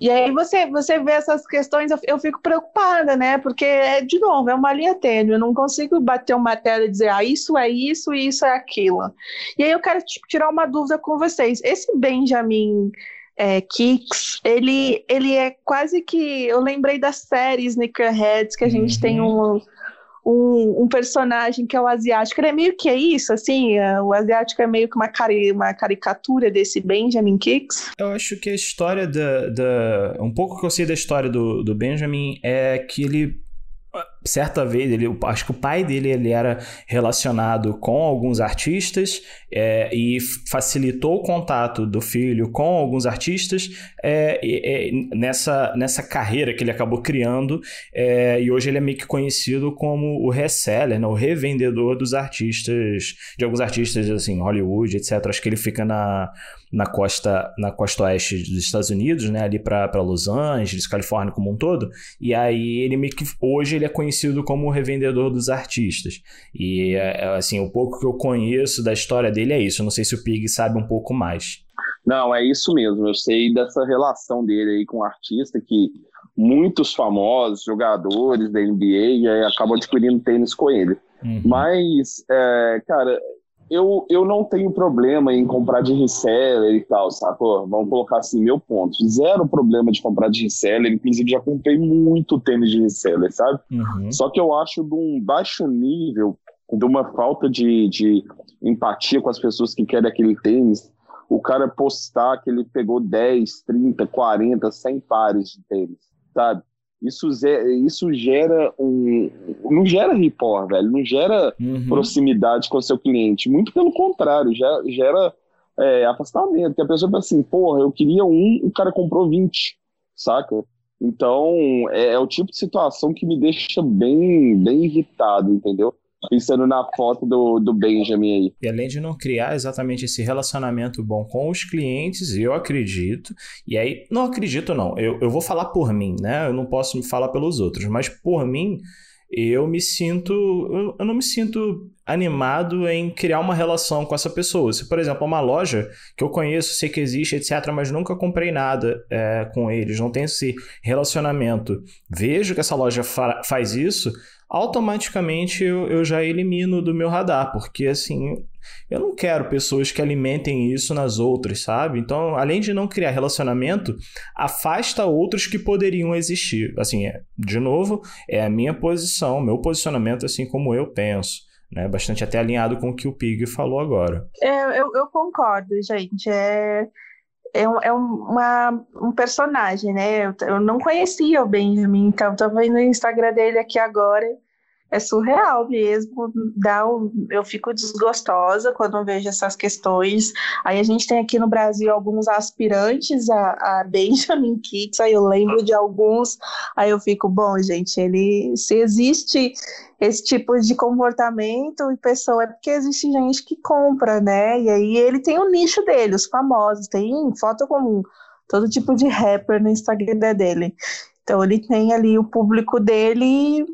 E aí você, você vê essas questões, eu, eu fico preocupada, né? Porque, é, de novo, é uma linha tênue, eu não consigo bater uma tela e dizer, ah, isso é isso e isso é aquilo. E aí eu quero tipo, tirar uma dúvida com vocês. Esse Benjamin é, Kicks, ele, ele é quase que. Eu lembrei das séries Sneakerheads, que a gente uhum. tem um, um, um, personagem que é o asiático. Ele é meio que é isso, assim, é, o asiático é meio que uma, cari uma caricatura desse Benjamin Kicks. Eu acho que a história da, da. Um pouco que eu sei da história do, do Benjamin é que ele certa vez, ele, acho que o pai dele ele era relacionado com alguns artistas é, e facilitou o contato do filho com alguns artistas é, é, nessa, nessa carreira que ele acabou criando é, e hoje ele é meio que conhecido como o reseller, né, o revendedor dos artistas, de alguns artistas assim, Hollywood, etc. Acho que ele fica na, na costa na costa oeste dos Estados Unidos, né, ali para Los Angeles, Califórnia como um todo. E aí ele meio que hoje ele é conhecido como revendedor dos artistas. E é, é, assim, o pouco que eu conheço da história dele é isso. Eu não sei se o Pig sabe um pouco mais. Não, é isso mesmo. Eu sei dessa relação dele aí com o artista que muitos famosos jogadores da NBA acabam adquirindo tênis com ele. Uhum. Mas, é, cara, eu, eu não tenho problema em comprar de reseller e tal, sacou? Vamos colocar assim, meu ponto. Zero problema de comprar de reseller, inclusive já comprei muito tênis de reseller, sabe? Uhum. Só que eu acho de um baixo nível, de uma falta de, de empatia com as pessoas que querem aquele tênis, o cara postar que ele pegou 10, 30, 40, 100 pares de tênis, sabe? Isso, isso gera um. Não gera rapport, velho. Não gera uhum. proximidade com o seu cliente. Muito pelo contrário, gera, gera é, afastamento. Porque a pessoa pensa assim, porra, eu queria um, o cara comprou 20, saca? Então, é, é, o tipo de situação que me deixa bem, bem irritado, entendeu? Pensando na foto do, do Benjamin aí. E além de não criar exatamente esse relacionamento bom com os clientes, eu acredito, e aí, não acredito não, eu, eu vou falar por mim, né? Eu não posso falar pelos outros, mas por mim, eu me sinto. Eu não me sinto animado em criar uma relação com essa pessoa. Se, por exemplo, uma loja que eu conheço, sei que existe, etc., mas nunca comprei nada é, com eles, não tenho esse relacionamento, vejo que essa loja fa faz isso, automaticamente eu, eu já elimino do meu radar, porque assim, eu não quero pessoas que alimentem isso nas outras, sabe? Então, além de não criar relacionamento, afasta outros que poderiam existir. Assim, é, de novo, é a minha posição, meu posicionamento, assim como eu penso. Né, bastante até alinhado com o que o Pig falou agora. É, eu, eu concordo, gente. É, é, um, é uma, um personagem, né? Eu, eu não conhecia o Benjamin, então tô vendo o Instagram dele aqui agora é surreal mesmo. Dá eu fico desgostosa quando vejo essas questões. Aí a gente tem aqui no Brasil alguns aspirantes a, a Benjamin Kicks, aí eu lembro de alguns, aí eu fico, bom, gente, ele se existe esse tipo de comportamento e pessoa é porque existe gente que compra, né? E aí ele tem o nicho dele, os famosos, tem foto com todo tipo de rapper no Instagram dele. Então ele tem ali o público dele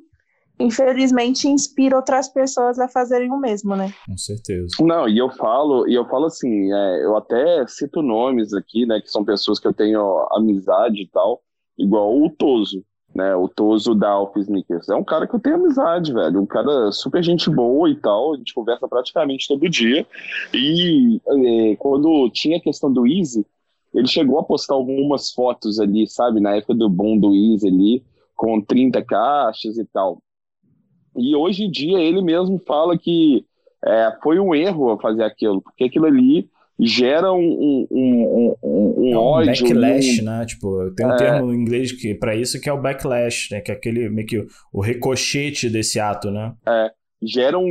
infelizmente inspira outras pessoas a fazerem o mesmo, né? Com certeza. Não, e eu falo, e eu falo assim, é, eu até cito nomes aqui, né, que são pessoas que eu tenho amizade e tal, igual o Toso, né, o Toso da Alp Sneakers. É um cara que eu tenho amizade, velho, um cara super gente boa e tal, a gente conversa praticamente todo dia, e é, quando tinha a questão do Easy, ele chegou a postar algumas fotos ali, sabe, na época do bom do Easy ali, com 30 caixas e tal. E hoje em dia ele mesmo fala que é, foi um erro fazer aquilo, porque aquilo ali gera um, um, um, um, é um ódio. backlash, né? Tipo, tem um é... termo em inglês que, para isso que é o backlash, né? Que é aquele meio que o, ricochete desse ato, né? É. Gera um,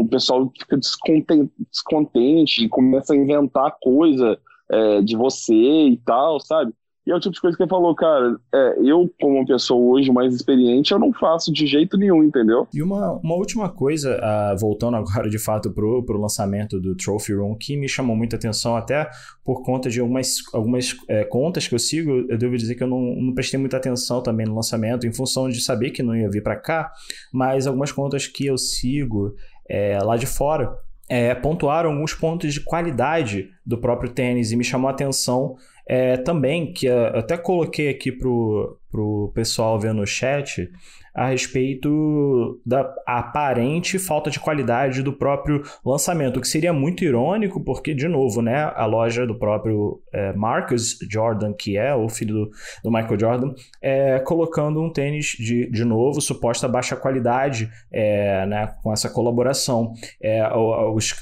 um, pessoal que fica descontente, descontente e começa a inventar coisa é, de você e tal, sabe? E é o tipo de coisa que ele falou, cara, é, eu, como uma pessoa hoje mais experiente, eu não faço de jeito nenhum, entendeu? E uma, uma última coisa, uh, voltando agora de fato pro, pro lançamento do Trophy Room, que me chamou muita atenção, até por conta de algumas, algumas é, contas que eu sigo, eu devo dizer que eu não, não prestei muita atenção também no lançamento, em função de saber que não ia vir para cá, mas algumas contas que eu sigo é, lá de fora é, pontuaram alguns pontos de qualidade do próprio tênis e me chamou a atenção é, também, que eu até coloquei aqui pro, pro pessoal ver no chat, a respeito da aparente falta de qualidade do próprio lançamento, o que seria muito irônico, porque, de novo, né, a loja do próprio é, Marcus Jordan, que é o filho do, do Michael Jordan, é, colocando um tênis de, de novo, suposta baixa qualidade, é, né, com essa colaboração. É, os,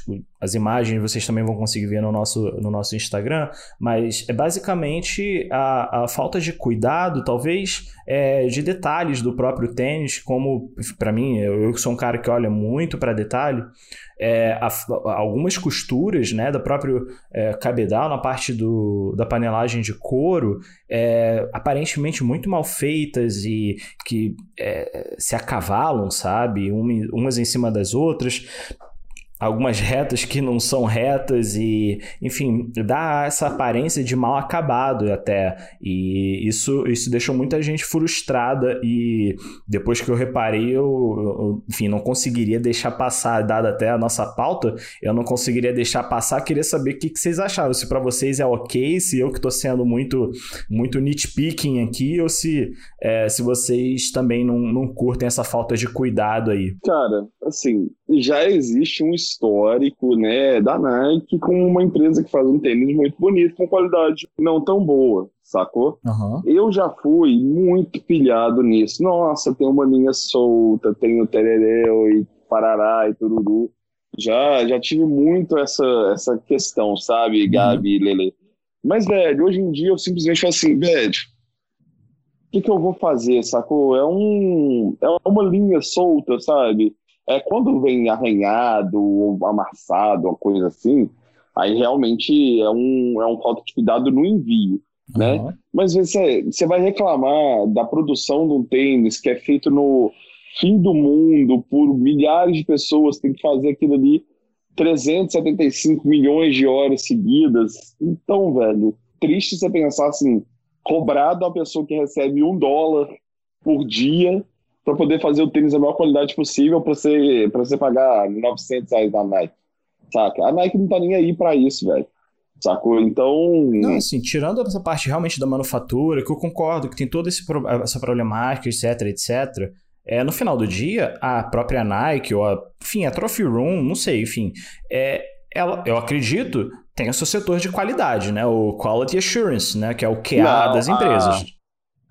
as imagens vocês também vão conseguir ver no nosso, no nosso Instagram, mas é basicamente a, a falta de cuidado, talvez, é, de detalhes do próprio tênis, como para mim, eu, eu sou um cara que olha muito para detalhe, é, a, algumas costuras né, da próprio é, cabedal na parte do, da panelagem de couro, é, aparentemente muito mal feitas e que é, se acavalam, sabe? umas em cima das outras algumas retas que não são retas e, enfim, dá essa aparência de mal acabado até. E isso, isso deixou muita gente frustrada e depois que eu reparei, eu, eu, enfim, não conseguiria deixar passar, dada até a nossa pauta, eu não conseguiria deixar passar, queria saber o que, que vocês acharam, se para vocês é ok, se eu que tô sendo muito muito nitpicking aqui ou se, é, se vocês também não, não curtem essa falta de cuidado aí. Cara, assim, já existe um histórico, né, da Nike como uma empresa que faz um tênis muito bonito com qualidade não tão boa, sacou? Uhum. Eu já fui muito pilhado nisso. Nossa, tem uma linha solta, tem o terereu e parará e tururu. Já, já tive muito essa, essa questão, sabe, uhum. Gabi e Lele. Mas, velho, hoje em dia eu simplesmente falo assim, velho, o que, que eu vou fazer, sacou? É, um, é uma linha solta, sabe? É, quando vem arranhado ou amassado, uma coisa assim, aí realmente é um, é um falta de cuidado no envio, uhum. né? Mas você, você vai reclamar da produção de um tênis que é feito no, fim do mundo, por milhares de pessoas, tem que fazer aquilo ali 375 milhões de horas seguidas. Então, velho, triste você pensar assim, cobrado a pessoa que recebe um dólar por dia para poder fazer o tênis da maior qualidade possível para você, pra você pagar 900 reais na Nike, saca? A Nike não tá nem aí para isso, velho. Sacou? Então. Não, assim, tirando essa parte realmente da manufatura, que eu concordo que tem toda essa problemática, etc, etc. É, no final do dia, a própria Nike, ou a, enfim, a Trophy Room, não sei, enfim, é, ela, eu acredito, tem o seu setor de qualidade, né? O Quality Assurance, né? Que é o QA não, das empresas.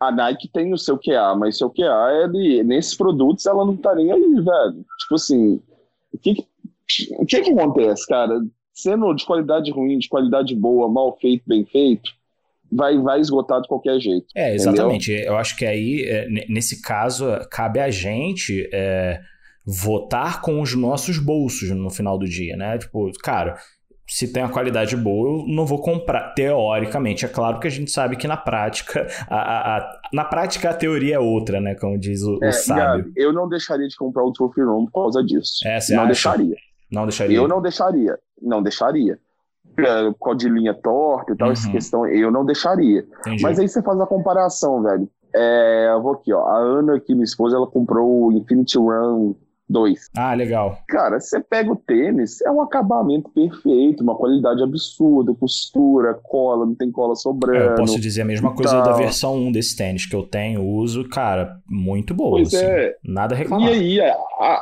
A, Nike tem o seu QA, mas seu QA é de, nesses produtos ela não tá nem aí, velho. Tipo assim, o que, o que que acontece, cara? Sendo de qualidade ruim, de qualidade boa, mal feito, bem feito, vai, vai esgotar de qualquer jeito. É, exatamente. Entendeu? Eu acho que aí, é, nesse caso, cabe a gente é, votar com os nossos bolsos no final do dia, né? Tipo, cara, se tem uma qualidade boa, eu não vou comprar. Teoricamente, é claro que a gente sabe que na prática, a, a, a na prática a teoria é outra, né? Como diz o, é, o sábio. Gabi, eu não deixaria de comprar o Trophy Room por causa disso. É, não acha? deixaria. Não deixaria. Eu não deixaria. Não deixaria. É, de linha torta e tal, uhum. essa questão, eu não deixaria. Entendi. Mas aí você faz a comparação, velho. É, eu vou aqui, ó. A Ana, aqui, minha esposa, ela comprou o Infinity Run 2. Ah, legal. Cara, você pega o tênis, é um acabamento perfeito, uma qualidade absurda, costura, cola, não tem cola sobrando. É, eu posso dizer a mesma coisa tal. da versão 1 desse tênis que eu tenho, uso, cara, muito boa. Pois assim, é. Nada a reclamar. E aí,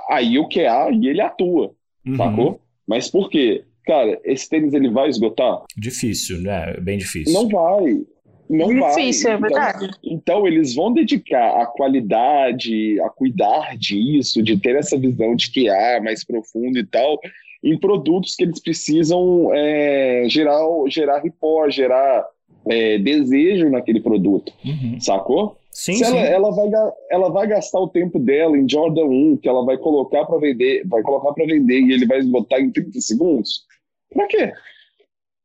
aí o que há, e ele atua, uhum. sacou? Mas por quê? Cara, esse tênis ele vai esgotar? Difícil, né? Bem difícil. Não vai. Não difícil, vai. é verdade. Então, então, eles vão dedicar a qualidade, a cuidar disso, de ter essa visão de que há mais profundo e tal, em produtos que eles precisam é, gerar, gerar report, gerar é, desejo naquele produto, uhum. sacou? Sim, Se sim. Ela, ela, vai, ela vai gastar o tempo dela em Jordan 1, que ela vai colocar para vender, vai colocar para vender e ele vai esgotar em 30 segundos. Pra quê?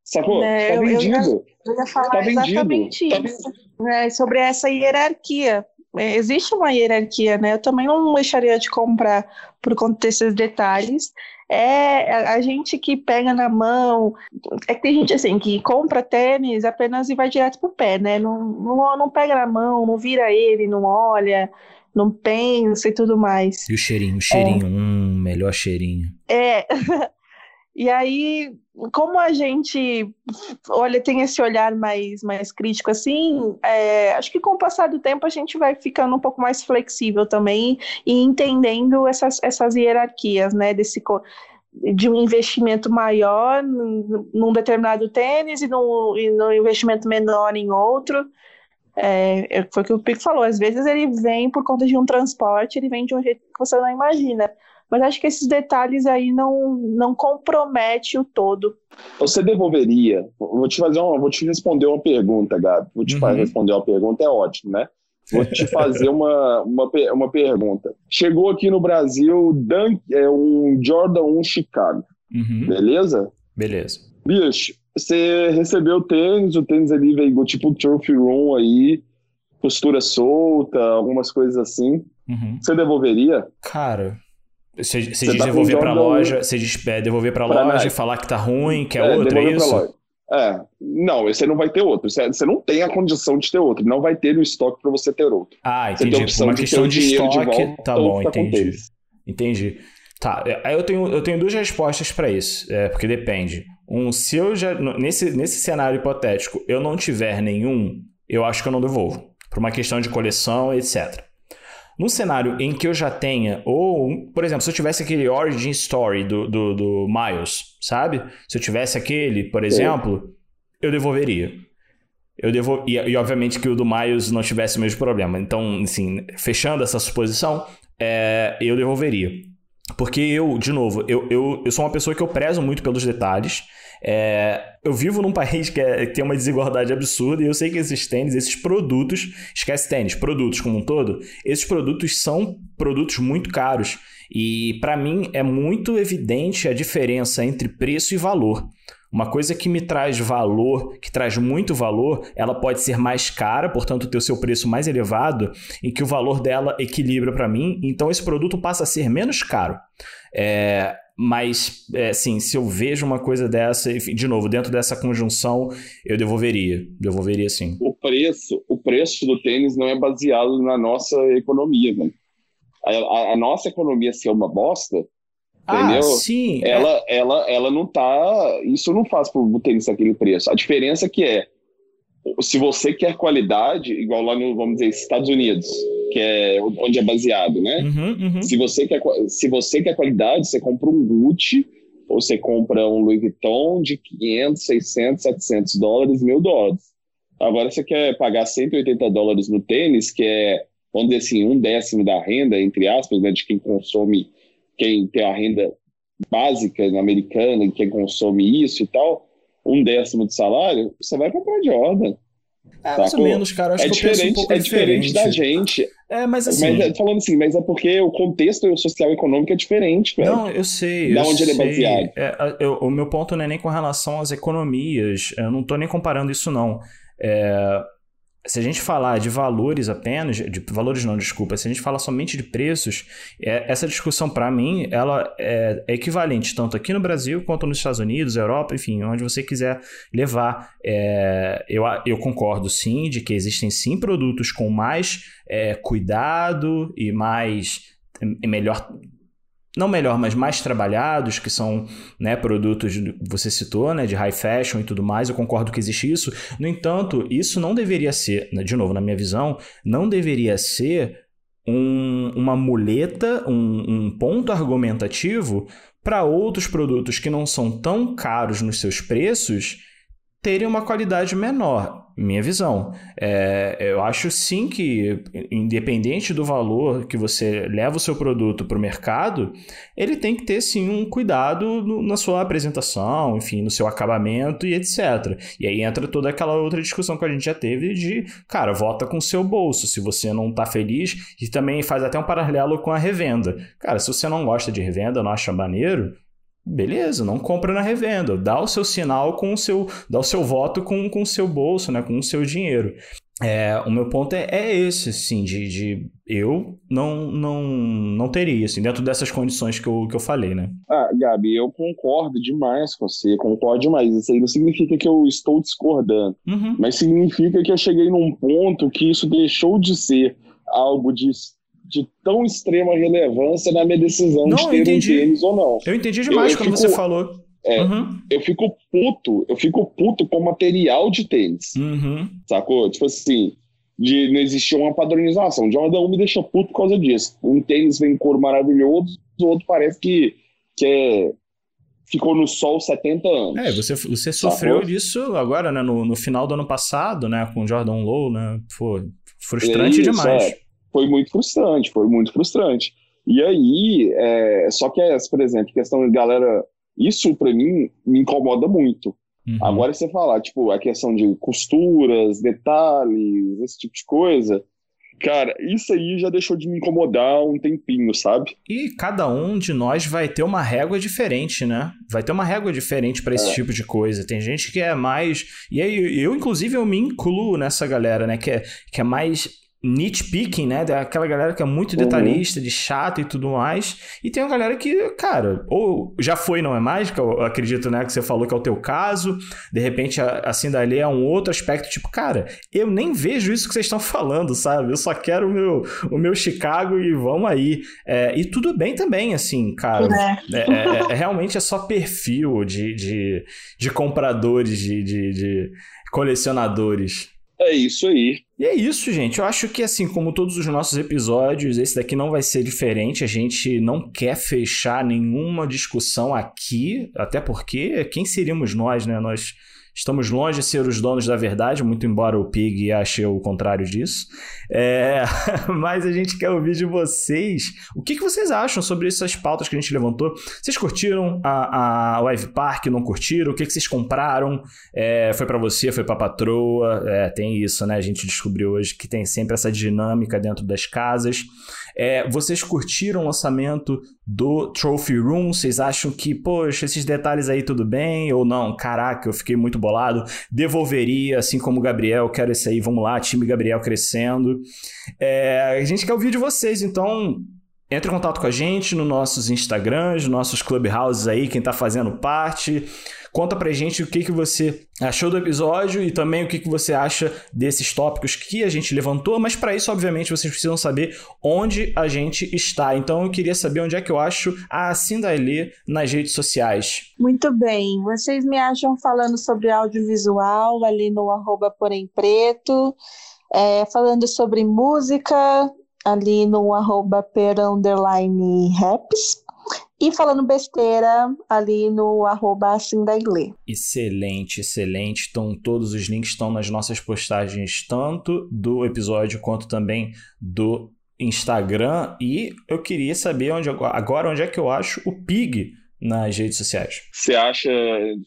Sacou? É, tá vendido. Eu, eu ia falar tá exatamente vendido. Tá isso. Tá é, sobre essa hierarquia. É, existe uma hierarquia, né? Eu também não deixaria de comprar por conta desses detalhes. É a, a gente que pega na mão. É que tem gente assim que compra tênis apenas e vai direto pro pé, né? Não, não, não pega na mão, não vira ele, não olha não pensa e tudo mais. E o cheirinho, o cheirinho, é. hum, melhor cheirinho. É, E aí, como a gente, olha, tem esse olhar mais, mais crítico assim, é, acho que com o passar do tempo a gente vai ficando um pouco mais flexível também e entendendo essas, essas hierarquias, né, desse de um investimento maior num determinado tênis e num, e num investimento menor em outro. É, é foi o que o Pico falou, às vezes ele vem por conta de um transporte, ele vem de um jeito que você não imagina. Mas acho que esses detalhes aí não, não compromete o todo. Você devolveria? Vou te fazer uma, vou te responder uma pergunta, Gabi. Vou te uhum. responder uma pergunta, é ótimo, né? Vou te fazer uma, uma, uma pergunta. Chegou aqui no Brasil Dunk, é um Jordan 1 Chicago. Uhum. Beleza? Beleza. Bicho, você recebeu o tênis, o tênis ali veio tipo Trophy Room aí, costura solta, algumas coisas assim. Uhum. Você devolveria? Cara, você, você diz tá devolver para a loja, você diz é, devolver para a loja e falar que tá ruim, que é, é outro, é isso? É, não, você não vai ter outro. Você, você não tem a condição de ter outro. Não vai ter no estoque para você ter outro. Ah, entendi. Por uma questão de estoque, de volta, tá bom, entendi. Entendi. Tá, aí eu tenho, eu tenho duas respostas para isso, é, porque depende. Um, se eu já, nesse, nesse cenário hipotético, eu não tiver nenhum, eu acho que eu não devolvo. Por uma questão de coleção, etc. No cenário em que eu já tenha, ou, por exemplo, se eu tivesse aquele origin story do, do, do Miles, sabe? Se eu tivesse aquele, por exemplo, eu devolveria. Eu devo... E, e, obviamente que o do Miles não tivesse o mesmo problema. Então, assim, fechando essa suposição, é, eu devolveria. Porque eu, de novo, eu, eu, eu sou uma pessoa que eu prezo muito pelos detalhes. É, eu vivo num país que, é, que, tem uma desigualdade absurda e eu sei que esses tênis, esses produtos, esquece tênis, produtos como um todo, esses produtos são produtos muito caros. E para mim é muito evidente a diferença entre preço e valor. Uma coisa que me traz valor, que traz muito valor, ela pode ser mais cara, portanto ter o seu preço mais elevado, e que o valor dela equilibra para mim, então esse produto passa a ser menos caro. É, mas, é, assim, se eu vejo uma coisa dessa, de novo, dentro dessa conjunção, eu devolveria. Devolveria sim. O preço, o preço do tênis não é baseado na nossa economia, né? A, a, a nossa economia ser uma bosta, ah, entendeu? Sim. É. Ela, é... ela, ela não tá. Isso não faz pro tênis aquele preço. A diferença é que é se você quer qualidade, igual lá no, vamos dizer, Estados Unidos, que é onde é baseado, né? Uhum, uhum. Se, você quer, se você quer qualidade, você compra um Gucci ou você compra um Louis Vuitton de 500, 600, 700 dólares, mil dólares. Agora você quer pagar 180 dólares no tênis, que é, vamos dizer assim, um décimo da renda, entre aspas, né, de quem consome, quem tem a renda básica americana, quem consome isso e tal, um décimo de salário, você vai comprar Jordan. É, mais ou menos, cara. Acho é que diferente, um pouco é diferente. da gente. É, mas assim. Mas, é, falando assim, mas é porque o contexto social e econômico é diferente, velho. Não, eu sei. Da eu onde sei. ele é baseado. É, eu, o meu ponto não é nem com relação às economias. Eu não tô nem comparando isso, não. É, se a gente falar de valores apenas, de valores não, desculpa, se a gente falar somente de preços, é, essa discussão para mim ela é, é, equivalente tanto aqui no Brasil quanto nos Estados Unidos, Europa, enfim, onde você quiser levar. É, eu, eu concordo sim de que existem sim produtos com mais é, cuidado e mais melhor não melhor, mas mais trabalhados, que são né, produtos, você citou, né, de high fashion e tudo mais, eu concordo que existe isso. No entanto, isso não deveria ser, né, de novo, na minha visão, não deveria ser um, uma muleta, um, um ponto argumentativo para outros produtos que não são tão caros nos seus preços terem uma qualidade menor, minha visão. É, eu acho sim que, independente do valor que você leva o seu produto para o mercado, ele tem que ter sim um cuidado no, na sua apresentação, enfim, no seu acabamento e etc. E aí entra toda aquela outra discussão que a gente já teve de, cara, vota com o seu bolso. Se você não está feliz, e também faz até um paralelo com a revenda. Cara, se você não gosta de revenda, não acha maneiro, beleza, não compra na revenda, dá o seu sinal com o seu, dá o seu voto com, com o seu bolso, né, com o seu dinheiro. É, o meu ponto é, é esse, assim, de, de, eu não, não, não teria, assim, dentro dessas condições que eu, que eu falei, né? Ah, Gabi, eu concordo demais com você, concordo demais. Isso aí não significa que eu estou discordando, uhum. mas significa que eu cheguei num ponto que isso deixou de ser algo de de tão extrema relevância na minha decisão não, de ter um tênis ou não. Eu entendi demais eu, eu quando fico, você falou. É, uhum. Eu fico puto, eu fico puto com material de tênis. Uhum. Sacou? Tipo assim, de não existir uma padronização. Jordan 1 me deixa puto por causa disso. Um tênis vem em cor maravilhoso, o outro parece que, que é, ficou no sol 70 anos. É, você, você sofreu disso agora, né? No, no final do ano passado, né? Com Jordan Low, né? Foi frustrante é isso, demais. É foi muito frustrante, foi muito frustrante. E aí, é, só que, é, por exemplo, questão de galera, isso para mim me incomoda muito. Uhum. Agora você falar, tipo, a questão de costuras, detalhes, esse tipo de coisa, cara, isso aí já deixou de me incomodar um tempinho, sabe? E cada um de nós vai ter uma régua diferente, né? Vai ter uma régua diferente para esse é. tipo de coisa. Tem gente que é mais. E aí, eu, inclusive, eu me incluo nessa galera, né? Que é, que é mais nitpicking, né? Daquela galera que é muito uhum. detalhista, uhum. de chato e tudo mais. E tem uma galera que, cara, ou já foi, não é mágica, eu acredito, né? Que você falou que é o teu caso. De repente, assim, dali é um outro aspecto, tipo, cara, eu nem vejo isso que vocês estão falando, sabe? Eu só quero o meu, o meu Chicago e vamos aí. É, e tudo bem também, assim, cara. É. É, é, é realmente é só perfil de, de, de compradores, de, de, de colecionadores. É isso aí. E é isso, gente. Eu acho que, assim, como todos os nossos episódios, esse daqui não vai ser diferente. A gente não quer fechar nenhuma discussão aqui, até porque quem seríamos nós, né? Nós Estamos longe de ser os donos da verdade, muito embora o Pig ache o contrário disso. É... Mas a gente quer ouvir de vocês o que, que vocês acham sobre essas pautas que a gente levantou. Vocês curtiram a, a Wave Park? Não curtiram? O que, que vocês compraram? É... Foi para você? Foi para patroa? É, tem isso, né? A gente descobriu hoje que tem sempre essa dinâmica dentro das casas. É, vocês curtiram o lançamento do Trophy Room? Vocês acham que, poxa, esses detalhes aí tudo bem? Ou não? Caraca, eu fiquei muito bolado. Devolveria, assim como o Gabriel, quero esse aí, vamos lá, time Gabriel crescendo. É, a gente quer ouvir de vocês, então entre em contato com a gente nos nossos Instagrams, nossos Clubhouses aí, quem tá fazendo parte. Conta pra gente o que, que você achou do episódio e também o que, que você acha desses tópicos que a gente levantou, mas para isso, obviamente, vocês precisam saber onde a gente está. Então eu queria saber onde é que eu acho a Cindailê nas redes sociais. Muito bem, vocês me acham falando sobre audiovisual ali no arroba porém preto, é, falando sobre música ali no arroba per underline raps e falando besteira ali no arroba Cindailê. Excelente, excelente. Então, todos os links estão nas nossas postagens, tanto do episódio quanto também do Instagram. E eu queria saber onde agora onde é que eu acho o Pig nas redes sociais. Você acha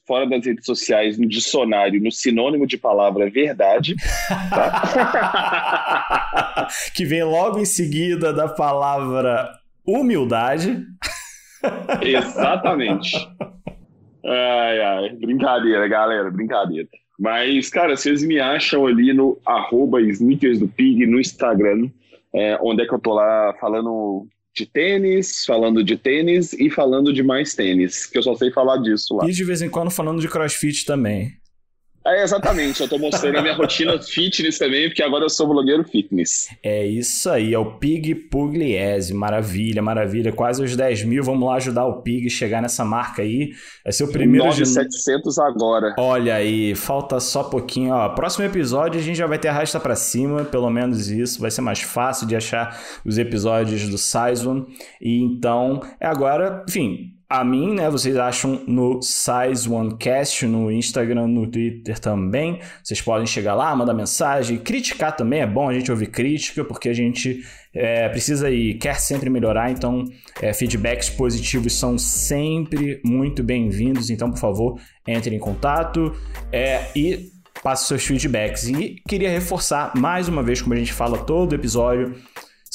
fora das redes sociais, no dicionário, no sinônimo de palavra verdade, tá? que vem logo em seguida da palavra humildade. Exatamente. Ai, ai, brincadeira, galera, brincadeira. Mas, cara, vocês me acham ali no arroba Sneakers do Pig no Instagram, é, onde é que eu tô lá falando de tênis, falando de tênis e falando de mais tênis, que eu só sei falar disso lá. E de vez em quando falando de crossfit também. É, exatamente, eu tô mostrando a minha rotina fitness também, porque agora eu sou blogueiro fitness. É isso aí, é o Pig Pugliese, maravilha, maravilha, quase os 10 mil, vamos lá ajudar o Pig a chegar nessa marca aí, vai ser o primeiro 9,700 de... agora. Olha aí, falta só pouquinho, ó, próximo episódio a gente já vai ter arrasta para cima, pelo menos isso, vai ser mais fácil de achar os episódios do Size e então, é agora, enfim, a mim, né? Vocês acham no Size OneCast, no Instagram, no Twitter também. Vocês podem chegar lá, mandar mensagem, criticar também. É bom a gente ouvir crítica, porque a gente é, precisa e quer sempre melhorar. Então, é, feedbacks positivos são sempre muito bem-vindos. Então, por favor, entre em contato é, e passe seus feedbacks. E queria reforçar mais uma vez, como a gente fala todo episódio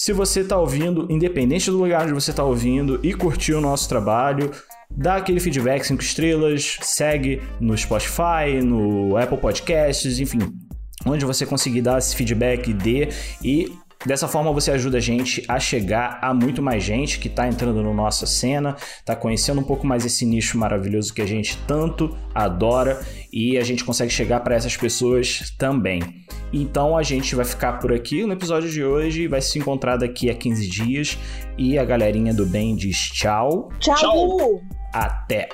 se você está ouvindo, independente do lugar onde você está ouvindo e curtiu o nosso trabalho, dá aquele feedback 5 estrelas, segue no Spotify, no Apple Podcasts, enfim, onde você conseguir dar esse feedback, dê e Dessa forma você ajuda a gente a chegar a muito mais gente que está entrando na nossa cena, está conhecendo um pouco mais esse nicho maravilhoso que a gente tanto adora e a gente consegue chegar para essas pessoas também. Então a gente vai ficar por aqui no episódio de hoje, vai se encontrar daqui a 15 dias e a galerinha do bem diz tchau. Tchau. Até.